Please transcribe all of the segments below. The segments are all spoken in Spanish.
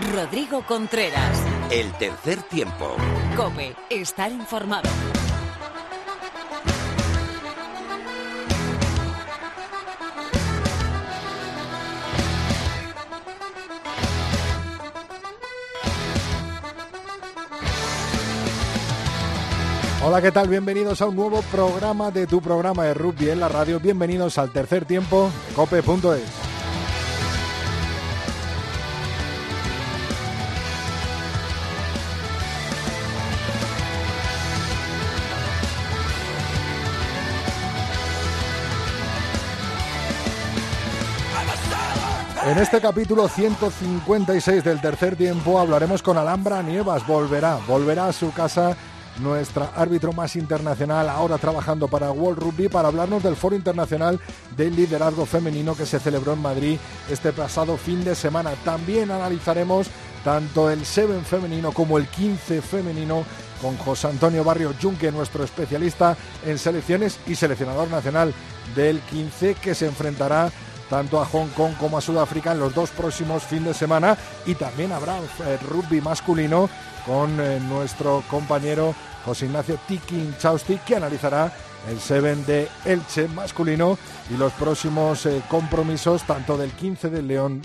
Rodrigo Contreras. El tercer tiempo. Cope, estar informado. Hola, ¿qué tal? Bienvenidos a un nuevo programa de tu programa de rugby en la radio. Bienvenidos al tercer tiempo, cope.es. En este capítulo 156 del tercer tiempo hablaremos con Alhambra Nievas. Volverá, volverá a su casa nuestra árbitro más internacional, ahora trabajando para World Rugby, para hablarnos del Foro Internacional del Liderazgo Femenino que se celebró en Madrid este pasado fin de semana. También analizaremos tanto el Seven femenino como el 15 femenino con José Antonio Barrio Junque, nuestro especialista en selecciones y seleccionador nacional del 15, que se enfrentará tanto a Hong Kong como a Sudáfrica en los dos próximos fines de semana y también habrá eh, rugby masculino con eh, nuestro compañero José Ignacio Tikin Chausti que analizará el Seven de Elche masculino y los próximos eh, compromisos tanto del 15 de León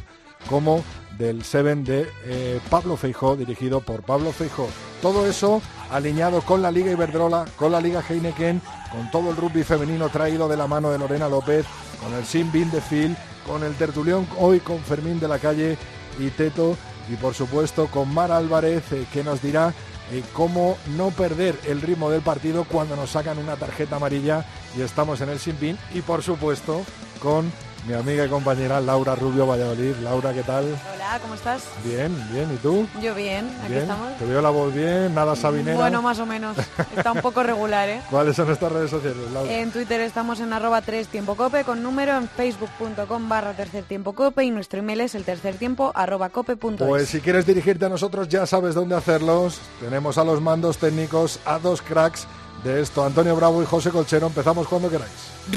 como del Seven de Pablo Feijó, dirigido por Pablo Feijó. Todo eso alineado con la Liga Iberdrola, con la Liga Heineken, con todo el rugby femenino traído de la mano de Lorena López, con el Sin Bin de Phil, con el tertulión hoy con Fermín de la Calle y Teto, y por supuesto con Mar Álvarez, eh, que nos dirá eh, cómo no perder el ritmo del partido cuando nos sacan una tarjeta amarilla y estamos en el Sin Bin, y por supuesto con mi amiga y compañera Laura Rubio Valladolid. Laura, ¿qué tal? Hola, ¿cómo estás? Bien, bien. ¿Y tú? Yo bien, aquí estamos. Te veo la voz bien, nada sabinera. Bueno, más o menos. Está un poco regular, ¿eh? ¿Cuáles son nuestras redes sociales, Laura? En Twitter estamos en arroba 3 tiempo cope con número, en facebook.com barra tercer tiempo cope y nuestro email es el tercer tiempo arroba cope Pues si quieres dirigirte a nosotros ya sabes dónde hacerlos. Tenemos a los mandos técnicos, a dos cracks de esto. Antonio Bravo y José Colchero, empezamos cuando queráis.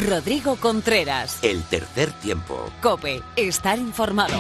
Rodrigo Contreras. El tercer tiempo. Cope, estar informado.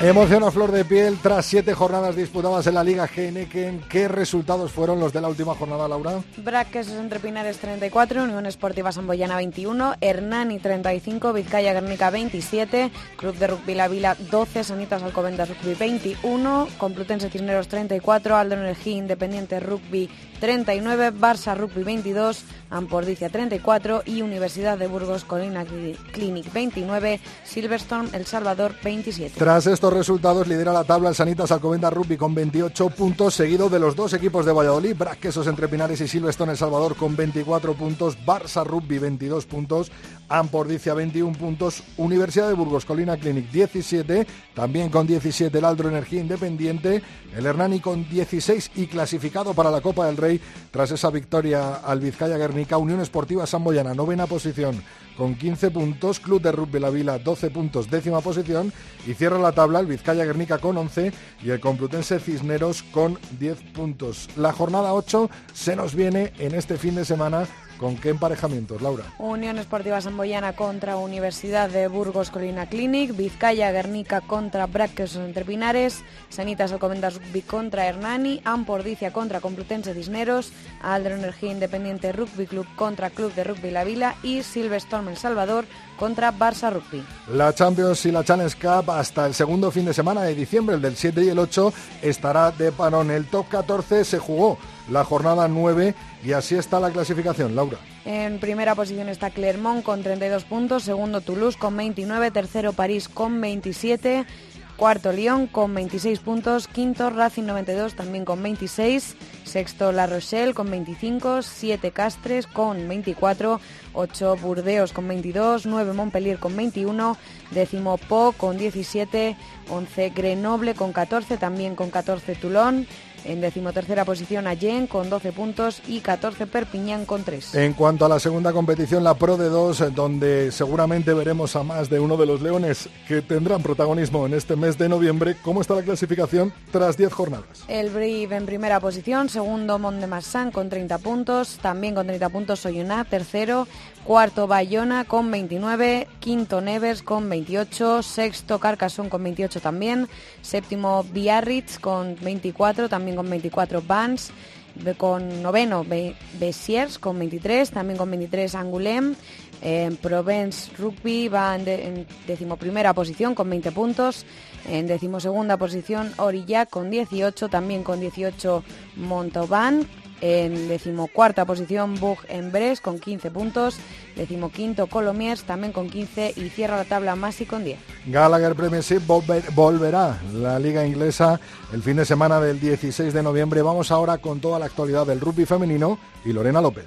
Emoción a flor de piel tras siete jornadas disputadas en la Liga Heineken. ¿Qué resultados fueron los de la última jornada, Laura? Braques entre Pinares 34, Unión Esportiva Samboyana 21, Hernani 35, Vizcaya Guernica 27, Club de Rugby La Vila 12, Sanitas Alcobendas Rugby 21, Complutense Cisneros 34, Aldo Energía Independiente Rugby 39, Barça Rugby 22, Ampordicia 34 y Universidad de Burgos Colina Clinic 29, Silverstone El Salvador 27. Tras estos resultados lidera la tabla el Sanitas Alcobendas Rugby con 28 puntos, seguido de los dos equipos de Valladolid, Braquesos entre Pinares y Silverstone El Salvador con 24 puntos, Barça Rugby 22 puntos, Ampordicia 21 puntos, Universidad de Burgos Colina Clinic 17, también con 17 el Aldro Energía Independiente, el Hernani con 16 y clasificado para la Copa del Rey tras esa victoria al Vizcaya Guernica, Unión Esportiva Samboyana, novena posición con 15 puntos, Club de Rugby La Vila 12 puntos, décima posición y cierra la tabla el Vizcaya Guernica con 11 y el Complutense Cisneros con 10 puntos. La jornada 8 se nos viene en este fin de semana ¿Con qué emparejamientos, Laura? Unión Esportiva Samboyana contra Universidad de Burgos Colina Clinic, Vizcaya Guernica contra Braques Entre Pinares, Sanitas Alcobendas Rugby contra Hernani, Ampordicia contra Complutense Cisneros, Aldro Energía Independiente Rugby Club contra Club de Rugby La Vila y Silverstone El Salvador contra Barça Rugby. La Champions y la Challenge Cup hasta el segundo fin de semana de diciembre, el del 7 y el 8, estará de parón. El top 14 se jugó la jornada 9 y así está la clasificación, Laura. En primera posición está Clermont con 32 puntos, segundo Toulouse con 29, tercero París con 27, cuarto Lyon con 26 puntos, quinto Racing 92 también con 26, sexto La Rochelle con 25, siete Castres con 24, 8 Burdeos con 22, 9 Montpellier con 21, décimo Po con 17, 11 Grenoble con 14, también con 14 Toulon, En decimotercera posición Allen con 12 puntos y 14 Perpiñán con 3. En cuanto a la segunda competición, la Pro de 2, donde seguramente veremos a más de uno de los leones que tendrán protagonismo en este mes de noviembre, ¿cómo está la clasificación tras 10 jornadas? El Brive en primera posición, segundo Mont de Marsan con 30 puntos, también con 30 puntos Soyuná, tercero, cuarto Bayona con 29, quinto Nevers con 28, sexto Carcassonne con 28 también, séptimo Biarritz con 24, también con 24 Vans, con noveno Bessiers con 23, también con 23 Angoulême, en Provence Rugby va en, en decimoprimera posición con 20 puntos. En decimosegunda posición Aurillac con 18, también con 18 Montauban. En decimocuarta posición Bug en Bres con 15 puntos. Decimoquinto Colomiers también con 15 y cierra la tabla Masi con 10. Gallagher Premiership volverá la liga inglesa el fin de semana del 16 de noviembre. Vamos ahora con toda la actualidad del rugby femenino y Lorena López.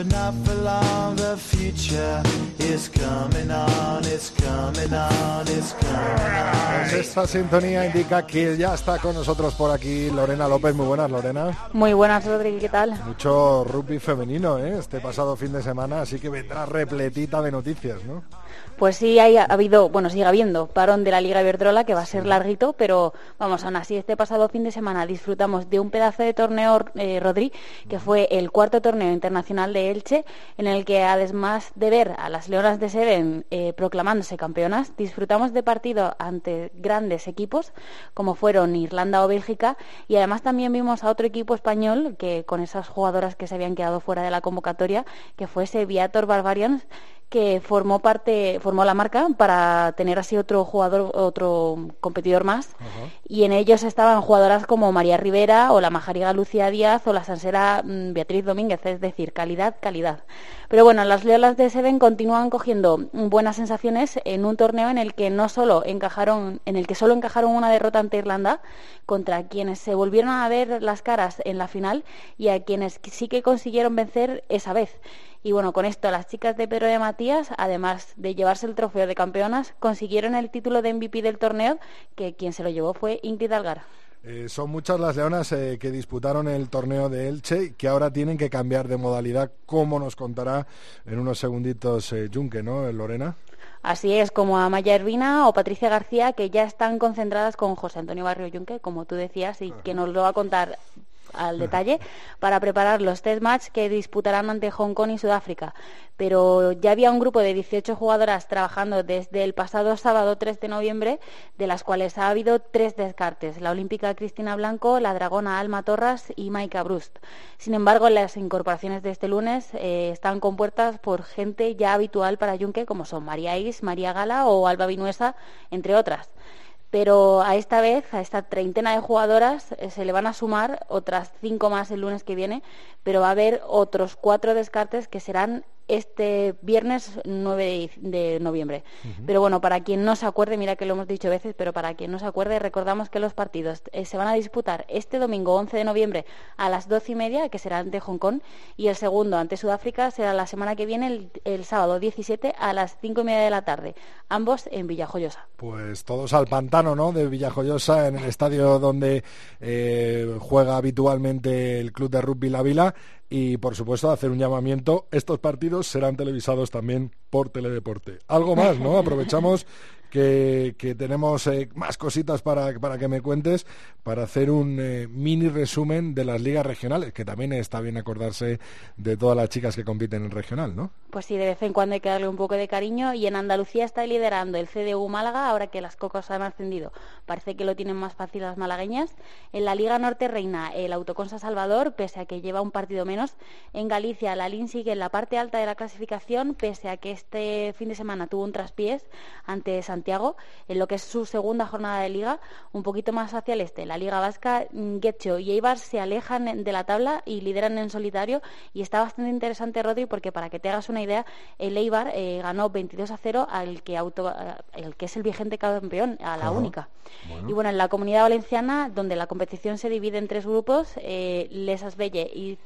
but not for long. The future is coming on, it's coming on, it's coming on. Pues esta sintonía indica que ya está con nosotros por aquí Lorena López. Muy buenas, Lorena. Muy buenas, Rodrigo, ¿qué tal? Mucho rugby femenino, ¿eh? Este pasado fin de semana, así que vendrá repletita de noticias, ¿no? Pues sí, ha habido, bueno, sigue habiendo parón de la Liga Iberdrola que va a ser larguito, pero vamos, aún así, este pasado fin de semana disfrutamos de un pedazo de torneo, eh, Rodri, que fue el cuarto torneo internacional de En el que además de ver a las Leonas de Seven eh, proclamándose campeonas, disfrutamos de partido ante grandes equipos como fueron Irlanda o Bélgica y además también vimos a otro equipo español que con esas jugadoras que se habían quedado fuera de la convocatoria, que fue ese Viator Barbarians, que formó parte, formó la marca para tener así otro jugador, otro competidor más. Y en ellos estaban jugadoras como María Rivera o la Majariga Lucía Díaz o la Sansera mm, Beatriz Domínguez, es decir, calidad, calidad. Pero bueno, las Leolas de Seven continúan cogiendo buenas sensaciones en un torneo en el que no solo encajaron, en el que solo encajaron una derrota ante Irlanda, contra quienes se volvieron a ver las caras en la final y a quienes sí que consiguieron vencer esa vez. Y bueno, con esto las chicas de Pedro de Matías, además de llevarse el trofeo de campeonas, consiguieron el título de MVP del torneo, que quien se lo llevó fue Ingrid Algar. Eh, son muchas las leonas eh, que disputaron el torneo de Elche que ahora tienen que cambiar de modalidad, como nos contará en unos segunditos eh, Junque, ¿no, Lorena? Así es, como a Maya Ervina o Patricia García, que ya están concentradas con José Antonio Barrio Junque, como tú decías, y que nos lo va a contar al detalle para preparar los test match que disputarán ante Hong Kong y Sudáfrica. Pero ya había un grupo de 18 jugadoras trabajando desde el pasado sábado 3 de noviembre, de las cuales ha habido tres descartes, la olímpica Cristina Blanco, la dragona Alma Torras y Maika Brust. Sin embargo, las incorporaciones de este lunes eh, están compuestas por gente ya habitual para Yunque, como son María Is, María Gala o Alba Vinuesa, entre otras pero a esta vez, a esta treintena de jugadoras, eh, se le van a sumar otras cinco más el lunes que viene, pero va a haber otros cuatro descartes que serán este viernes 9 de noviembre. Pero bueno, para quien no se acuerde, mira que lo hemos dicho veces, pero para quien no se acuerde, recordamos que los partidos eh, se van a disputar este domingo 11 de noviembre a las 12 y media, que será ante Hong Kong, y el segundo ante Sudáfrica será la semana que viene, el, sábado 17 a las 5 y media de la tarde, ambos en Villajoyosa. Pues todos al pantano, ¿no? De Villajoyosa, en el estadio donde eh, juega habitualmente el club de rugby La Vila y por supuesto hacer un llamamiento. Estos partidos serán televisados también por Teledeporte. Algo más, ¿no? Aprovechamos que, tenemos eh, más cositas para, para, que me cuentes, para hacer un eh, mini resumen de las ligas regionales, que también está bien acordarse de todas las chicas que compiten en regional, ¿no? Pues sí, de vez en cuando hay que darle un poco de cariño y en Andalucía está liderando el CDU Málaga, ahora que las cocas han ascendido. Parece que lo tienen más fácil las malagueñas. En la Liga Norte reina el Autoconsa Salvador, pese a que lleva un partido menos. En Galicia, la LIN sigue en la parte alta de la clasificación, pese a que este fin de semana tuvo un traspiés ante San Santiago, en lo que es su segunda jornada de liga, un poquito más hacia el este. La Liga Vasca, Getxo y Eibar se alejan de la tabla y lideran en solitario y está bastante interesante, Rodri, porque para que te hagas una idea, el Eibar eh, ganó 22 a 0 al que, auto, el que es el vigente campeón, a la única. Y bueno, en la comunidad valenciana, donde la competición se divide en tres grupos, eh, Les Asbelle y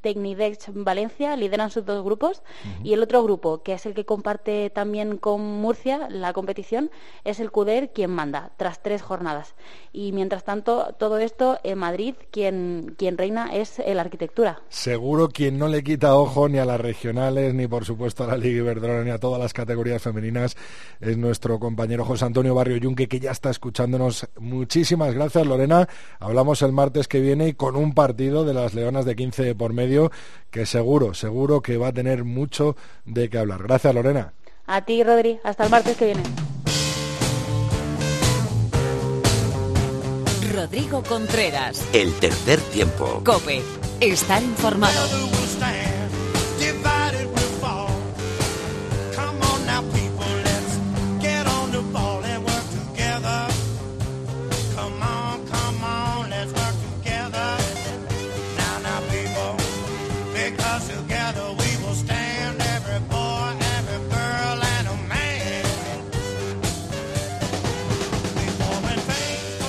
Tecnidex Valencia lideran sus dos grupos y el otro grupo, que es el que comparte también con Murcia la competición, es el CUDER quien manda, tras tres jornadas. Y mientras tanto, todo esto en Madrid, quien, quien reina es la arquitectura. Seguro quien no le quita ojo ni a las regionales, ni por supuesto a la Liga Iberdrola, ni a todas las categorías femeninas, es nuestro compañero José Antonio Barrio Yunque, que ya está escuchándonos. Muchísimas gracias, Lorena. Hablamos el martes que viene y con un partido de las Leonas de 15 por medio que seguro, seguro que va a tener mucho de qué hablar. Gracias, Lorena. A ti, Rodri. Hasta el martes que viene. Rodrigo Contreras. El tercer tiempo. Cope. Estar informado.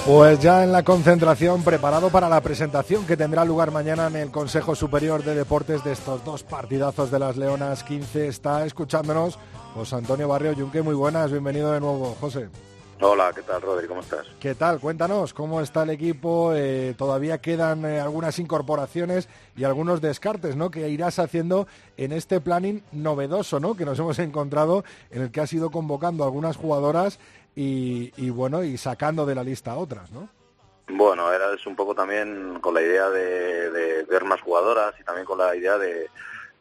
Pues ya en la concentración, preparado para la presentación que tendrá lugar mañana en el Consejo Superior de Deportes de estos dos partidazos de las Leonas 15, está escuchándonos José Antonio Barrio Yunque. Muy buenas, bienvenido de nuevo, José. Hola, ¿qué tal, Rodri? ¿Cómo estás? ¿Qué tal? Cuéntanos, ¿cómo está el equipo? Eh, todavía quedan eh, algunas incorporaciones y algunos descartes, ¿no? Que irás haciendo en este planning novedoso, ¿no? Que nos hemos encontrado, en el que has ido convocando algunas jugadoras y, bueno, y sacando de la lista otras, ¿no? Bueno, era es un poco también con la idea de, ver más jugadoras y también con la idea de,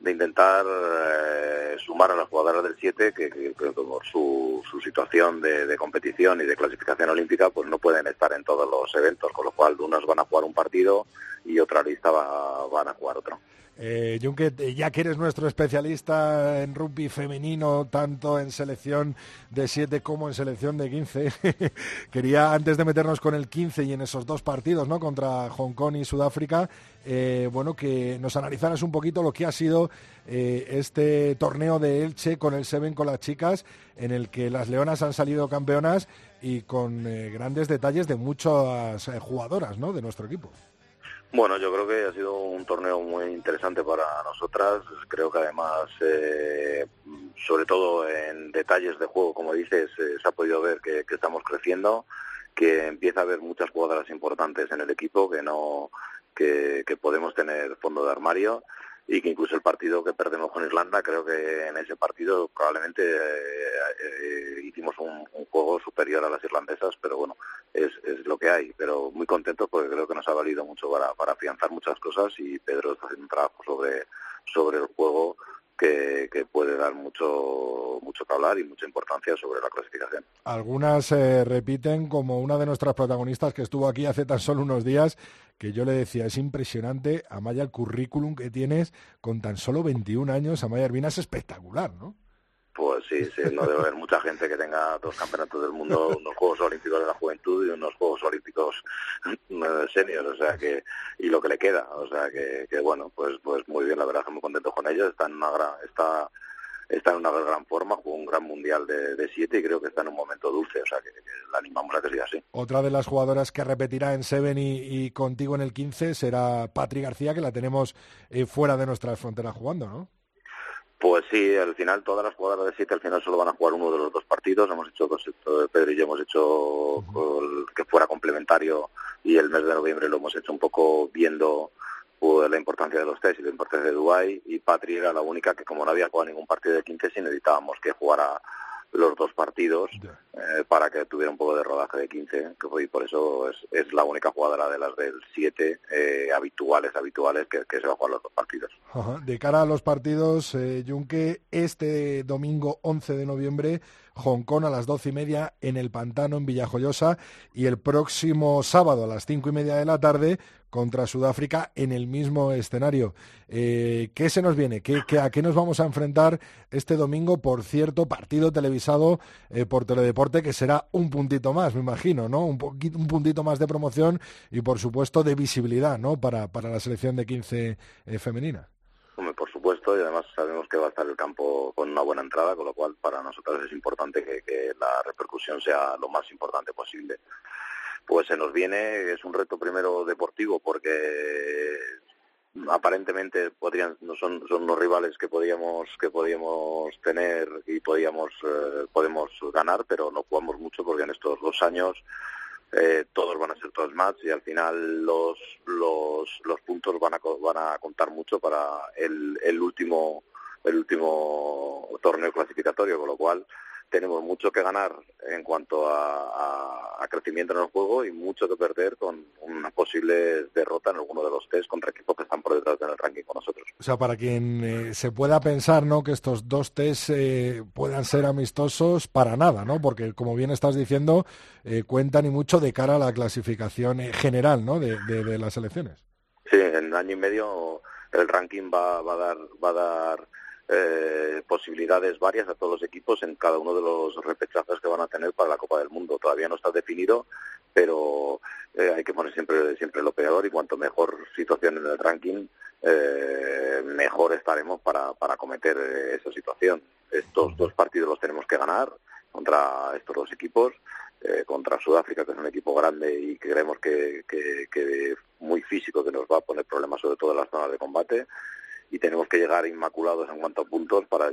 intentar eh, sumar a las jugadoras del 7 que, por su, situación de, competición y de clasificación olímpica pues no pueden estar en todos los eventos, con lo cual unas van a jugar un partido y otra lista van a jugar otro. Eh, Junque, ya que eres nuestro especialista en rugby femenino, tanto en selección de 7 como en selección de 15, quería, antes de meternos con el 15 y en esos dos partidos, ¿no? Contra Hong Kong y Sudáfrica, eh, bueno, que nos analizaras un poquito lo que ha sido eh, este torneo de Elche con el Seven con las chicas, en el que las leonas han salido campeonas y con eh, grandes detalles de muchas jugadoras, ¿no? De nuestro equipo. Bueno, yo creo que ha sido un torneo muy interesante para nosotras. Creo que además, eh, sobre todo en detalles de juego, como dices, eh, se ha podido ver que, estamos creciendo, que empieza a haber muchas jugadoras importantes en el equipo, que no que, que podemos tener fondo de armario y que incluso el partido que perdemos con Irlanda, creo que en ese partido probablemente eh, eh, hicimos un, juego superior a las irlandesas, pero bueno, es, es lo que hay. Pero muy contentos porque creo que nos ha valido mucho para, para afianzar muchas cosas y Pedro está haciendo un trabajo sobre, sobre el juego que, puede dar mucho, mucho que hablar y mucha importancia sobre la clasificación. Algunas se repiten como una de nuestras protagonistas que estuvo aquí hace tan solo unos días, que yo le decía, es impresionante, Amaya, el currículum que tienes con tan solo 21 años. Amaya Ervina es espectacular, ¿no? Pues sí, sí, no debe haber mucha gente que tenga dos campeonatos del mundo, unos Juegos Olímpicos de la Juventud y unos Juegos Olímpicos senior, o sea que, y lo que le queda, o sea que, bueno, pues pues muy bien, la verdad que muy contento con ellos, está en una gran, está, está en una gran forma, jugó un gran mundial de, siete y creo que está en un momento dulce, o sea que, la animamos a que siga así. Otra de las jugadoras que repetirá en Seven y, contigo en el 15 será Patri García, que la tenemos eh, fuera de nuestras fronteras jugando, ¿no? Pues sí, al final todas las jugadoras de siete al final solo van a jugar uno de los dos partidos. Hemos hecho dos, Pedro y yo hemos hecho que fuera complementario y el mes de noviembre lo hemos hecho un poco viendo pues, la importancia de los test y la importancia de Dubái y Patri era la única que como no había jugado ningún partido de 15 sí necesitábamos que jugara los dos partidos eh, para que tuviera un poco de rodaje de 15 que y por eso es, es, la única jugadora de las del 7 eh, habituales habituales que, se va a jugar los dos partidos. De cara a los partidos eh, Junque este domingo 11 de noviembre Hong Kong a las doce y media en el Pantano en Villajoyosa y el próximo sábado a las cinco y media de la tarde contra Sudáfrica en el mismo escenario. Eh, ¿Qué se nos viene? ¿Qué, a qué nos vamos a enfrentar este domingo? Por cierto, partido televisado eh, por Teledeporte que será un puntito más, me imagino, ¿no? Un, un puntito más de promoción y, por supuesto, de visibilidad, ¿no? Para, para la selección de 15 eh, femenina. por supuesto, y además sabemos que va a estar el campo con una buena entrada, con lo cual para nosotros es importante que la repercusión sea lo más importante posible pues se nos viene, es un reto primero deportivo porque aparentemente podrían no son son los rivales que podíamos que podíamos tener y podíamos eh, podemos ganar pero no jugamos mucho porque en estos dos años eh, todos van a ser todos match y al final los los los puntos van a van a contar mucho para el, el último el último torneo clasificatorio con lo cual tenemos mucho que ganar en cuanto a, crecimiento en el juego y mucho que perder con una posible derrota en alguno de los test contra equipos que están por detrás del ranking con nosotros. O sea, para quien eh, se pueda pensar ¿no? que estos dos test eh, puedan ser amistosos, para nada, ¿no? porque como bien estás diciendo, eh, cuentan y mucho de cara a la clasificación general ¿no? de, de, las elecciones. Sí, en año y medio el ranking va, va a dar... Va a dar eh, posibilidades varias a todos los equipos en cada uno de los repechajes que van a tener para la Copa del Mundo. Todavía no está definido, pero eh, hay que poner siempre, siempre lo peor y cuanto mejor situación en el ranking, eh, mejor estaremos para, para cometer esa situación. Estos dos partidos los tenemos que ganar contra estos dos equipos. contra Sudáfrica, que es un equipo grande y creemos que, que, que muy físico, que nos va a poner problemas sobre todo en las zonas de combate y tenemos que llegar inmaculados en cuanto a puntos para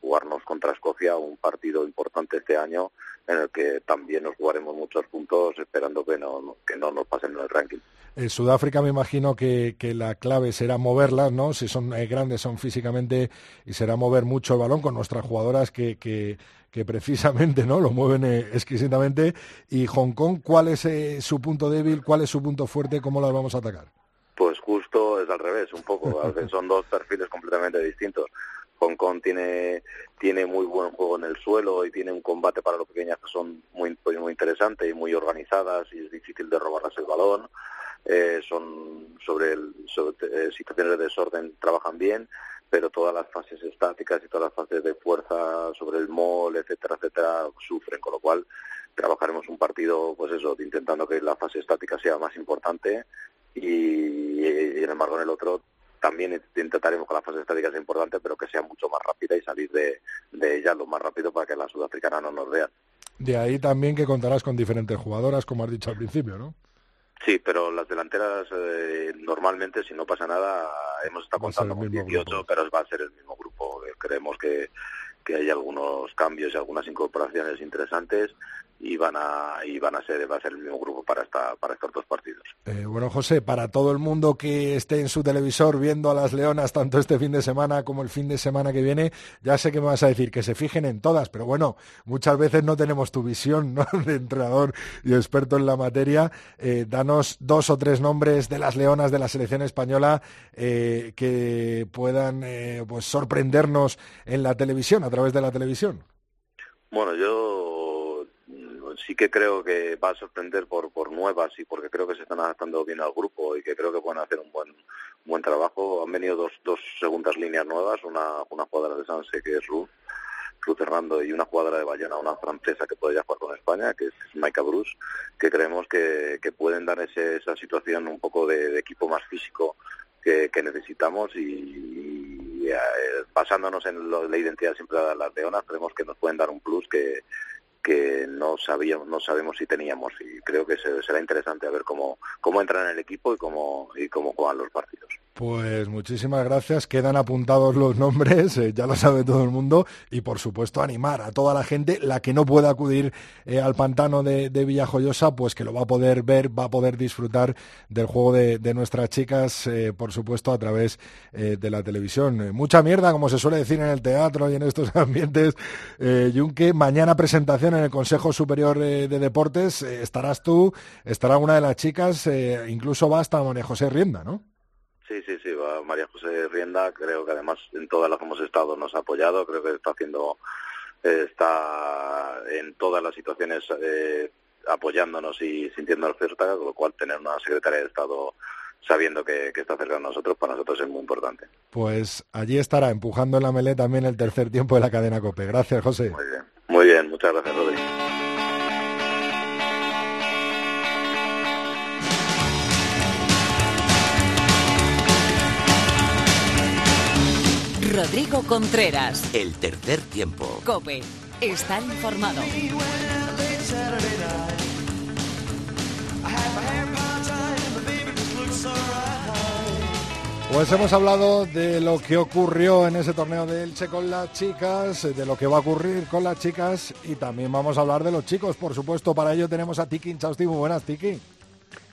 jugarnos contra Escocia un partido importante este año en el que también nos jugaremos muchos puntos esperando que no, que no nos pasen en el ranking. En Sudáfrica me imagino que, que la clave será moverlas, ¿no? Si son eh, grandes, son físicamente, y será mover mucho el balón con nuestras jugadoras que, que, que precisamente no lo mueven eh, exquisitamente. Y Hong Kong, ¿cuál es eh, su punto débil? ¿Cuál es su punto fuerte? ¿Cómo las vamos a atacar? Pues justo es al revés, un poco. Son dos perfiles completamente distintos. Hong Kong tiene, tiene muy buen juego en el suelo y tiene un combate para los pequeñas que son muy, muy interesantes y muy organizadas y es difícil de robarlas el balón. Eh, son sobre, el, sobre eh, situaciones de desorden trabajan bien, pero todas las fases estáticas y todas las fases de fuerza sobre el mol, etcétera, etcétera, sufren, con lo cual trabajaremos un partido, pues eso, intentando que la fase estática sea más importante y, y en embargo en el otro también intentaremos que la fase estática sea importante, pero que sea mucho más rápida y salir de, de ella lo más rápido para que la sudafricana no nos vea. De ahí también que contarás con diferentes jugadoras, como has dicho al principio, ¿no? Sí, pero las delanteras eh, normalmente, si no pasa nada, hemos estado contando con 18, pero va a ser el mismo grupo. Creemos que, que hay algunos cambios y algunas incorporaciones interesantes y van a y van a ser va a ser el mismo grupo para esta para estos dos partidos. Eh, bueno, José, para todo el mundo que esté en su televisor viendo a las Leonas tanto este fin de semana como el fin de semana que viene, ya sé que me vas a decir que se fijen en todas, pero bueno, muchas veces no tenemos tu visión ¿no? de entrenador y experto en la materia. Eh, danos dos o tres nombres de las Leonas de la selección española eh, que puedan pues sorprendernos en la televisión a través de la televisión. Bueno, yo sí que creo que va a sorprender por, por nuevas y porque creo que se están adaptando bien al grupo y que creo que pueden hacer un buen buen trabajo. Han venido dos, dos segundas líneas nuevas, una, una jugadora de Sanse que es Ruth, Ruth Hernando y una jugadora de Bayona, una francesa que puede ya jugar con España, que es Maika Bruce, que creemos que, que pueden dar ese, esa situación un poco de, equipo más físico que, que necesitamos y, eh, basándonos en la identidad siempre de las leonas, creemos que nos pueden dar un plus que, que no sabíamos, no sabemos si teníamos y creo que será interesante a ver cómo, cómo entran en el equipo y cómo, y cómo juegan los partidos. Pues muchísimas gracias. Quedan apuntados los nombres, eh, ya lo sabe todo el mundo. Y por supuesto, animar a toda la gente, la que no pueda acudir eh, al pantano de, Villajoyosa, pues que lo va a poder ver, va a poder disfrutar del juego de, nuestras chicas, eh, por supuesto, a través de la televisión. Mucha mierda, como se suele decir en el teatro y en estos ambientes. Yunque, mañana presentación en el Consejo Superior de Deportes. estarás tú, estará una de las chicas, incluso va hasta María José Rienda, ¿no? Sí, sí, sí, va María José Rienda, creo que además en todas las que hemos estado nos ha apoyado, creo que está haciendo, está en todas las situaciones eh, apoyándonos y sintiendo oferta, con lo cual tener una secretaria de Estado sabiendo que, está cerca de nosotros, para nosotros es muy importante. Pues allí estará empujando en la melé también el tercer tiempo de la cadena COPE. Gracias, José. Muy bien, muy bien, muchas gracias, Rodrigo. Rodrigo Contreras. El tercer tiempo. Cope. Está informado. Pues hemos hablado de lo que ocurrió en ese torneo de Elche con las chicas, de lo que va a ocurrir con las chicas y también vamos a hablar de los chicos, por supuesto. Para ello tenemos a Tiki Inchausti. Muy buenas, Tiki.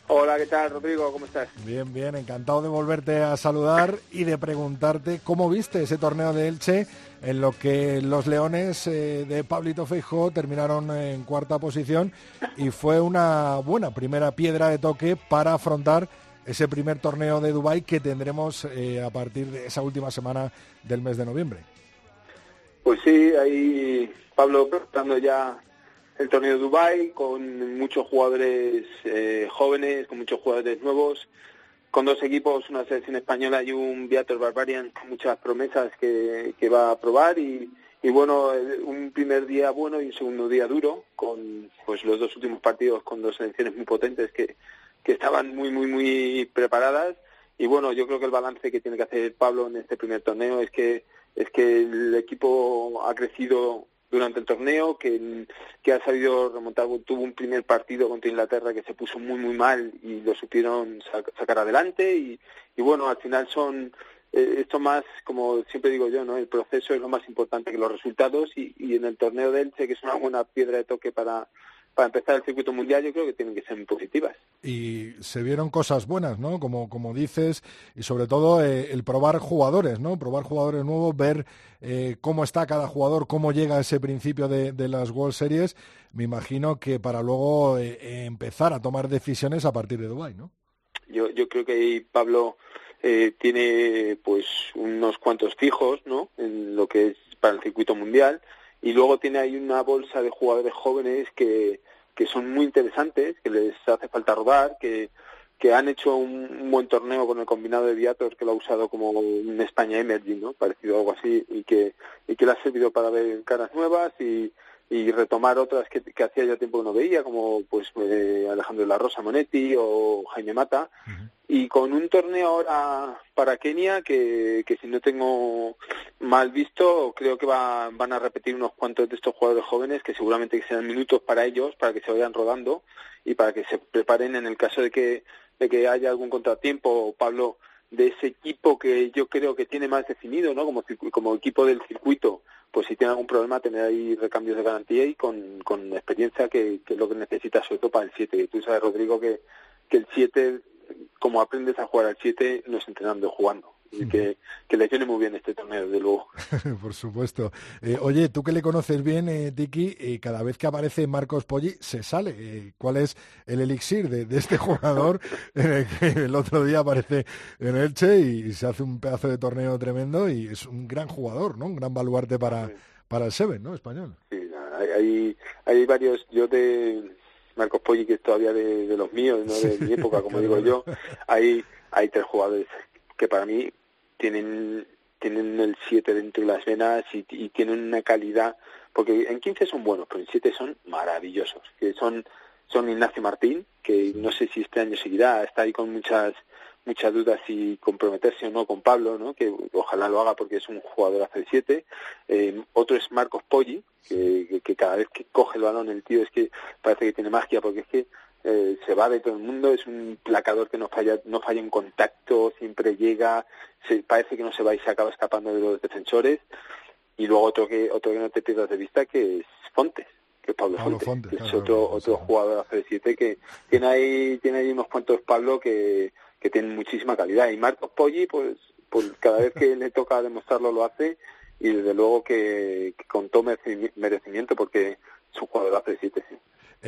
Hola, ¿qué tal, Rodrigo? ¿Cómo estás? Bien, bien, encantado de volverte a saludar y de preguntarte cómo viste ese torneo de Elche en lo que los Leones eh, de Pablito Feijó terminaron en cuarta posición y fue una buena primera piedra de toque para afrontar ese primer torneo de Dubái que tendremos eh, a partir de esa última semana del mes de noviembre. Pues sí, ahí Pablo preparando ya el torneo de Dubái con muchos jugadores eh, jóvenes, con muchos jugadores nuevos, con dos equipos, una selección española y un Viator Barbarian con muchas promesas que, que va a probar y, y bueno, un primer día bueno y un segundo día duro, con pues los dos últimos partidos con dos selecciones muy potentes que, que estaban muy, muy, muy preparadas. Y bueno, yo creo que el balance que tiene que hacer Pablo en este primer torneo es que, es que el equipo ha crecido durante el torneo, que, que ha sabido remontar, tuvo un primer partido contra Inglaterra que se puso muy, muy mal y lo supieron sacar adelante. Y, y bueno, al final son, eh, esto más, como siempre digo yo, ¿no? El proceso es lo más importante que los resultados y, y en el torneo de Elche, que es una buena piedra de toque para, para empezar el circuito mundial yo creo que tienen que ser muy positivas. Y se vieron cosas buenas, ¿no? Como, como dices, y sobre todo eh, el probar jugadores, ¿no? Probar jugadores nuevos, ver eh, cómo está cada jugador, cómo llega ese principio de, las World Series. Me imagino que para luego eh, empezar a tomar decisiones a partir de Dubái, ¿no? Yo, yo creo que Pablo tiene pues unos cuantos fijos, ¿no? En lo que es para el circuito mundial y luego tiene ahí una bolsa de jugadores jóvenes que, que son muy interesantes, que les hace falta rodar, que, que han hecho un, buen torneo con el combinado de Viator, que lo ha usado como un España Emerging, ¿no? Parecido a algo así, y que, y que le ha servido para ver caras nuevas y, y retomar otras que, que, hacía ya tiempo que no veía, como pues eh, Alejandro la Rosa Monetti o Jaime Mata, y con un torneo ahora para Kenia que, que si no tengo mal visto, creo que va, van a repetir unos cuantos de estos jugadores jóvenes que seguramente sean minutos para ellos, para que se vayan rodando y para que se preparen en el caso de que, de que haya algún contratiempo, Pablo, de ese equipo que yo creo que tiene más definido, ¿no? Como, como equipo del circuito, pues si tiene algún problema, tener ahí recambios de garantía y con, con experiencia que, es lo que necesita sobre todo para el 7. Y tú sabes, Rodrigo, que, que el 7, como aprendes a jugar al 7, no es entrenando, jugando y que, que, le viene muy bien este torneo, desde luego. Por supuesto. Eh, oye, tú que le conoces bien, eh, Tiki, eh, cada vez que aparece Marcos Poggi se sale. Eh, ¿Cuál es el elixir de, de este jugador que el otro día aparece en Elche y se hace un pedazo de torneo tremendo y es un gran jugador, ¿no? Un gran baluarte para, para el Seven, ¿no? Español. Sí, hay, hay varios, yo de Marcos Poggi, que es todavía de, de los míos, no de mi época, como digo yo, hay, hay tres jugadores que para mí tienen tienen el 7 dentro de las venas y, tienen una calidad, porque en 15 son buenos, pero en 7 son maravillosos, que son son Ignacio Martín, que no sé si este año seguirá, está ahí con muchas muchas dudas si comprometerse o no con Pablo, ¿no? que ojalá lo haga porque es un jugador hace 7. Eh, otro es Marcos Poggi, que, que, cada vez que coge el balón el tío es que parece que tiene magia, porque es que eh, se va de todo el mundo, es un placador que no falla, no falla en contacto, siempre llega, se, parece que no se va y se acaba escapando de los defensores. Y luego otro que, otro que no te pierdas de vista que es Fontes, que es Pablo, Fontes, que es otro, otro jugador de 7 que tiene ahí, tiene ahí unos cuantos Pablo que, que tienen muchísima calidad. Y Marcos Poggi, pues, pues cada vez que le toca demostrarlo lo hace y desde luego que, que con todo merecimiento porque es un jugador de 7 sí.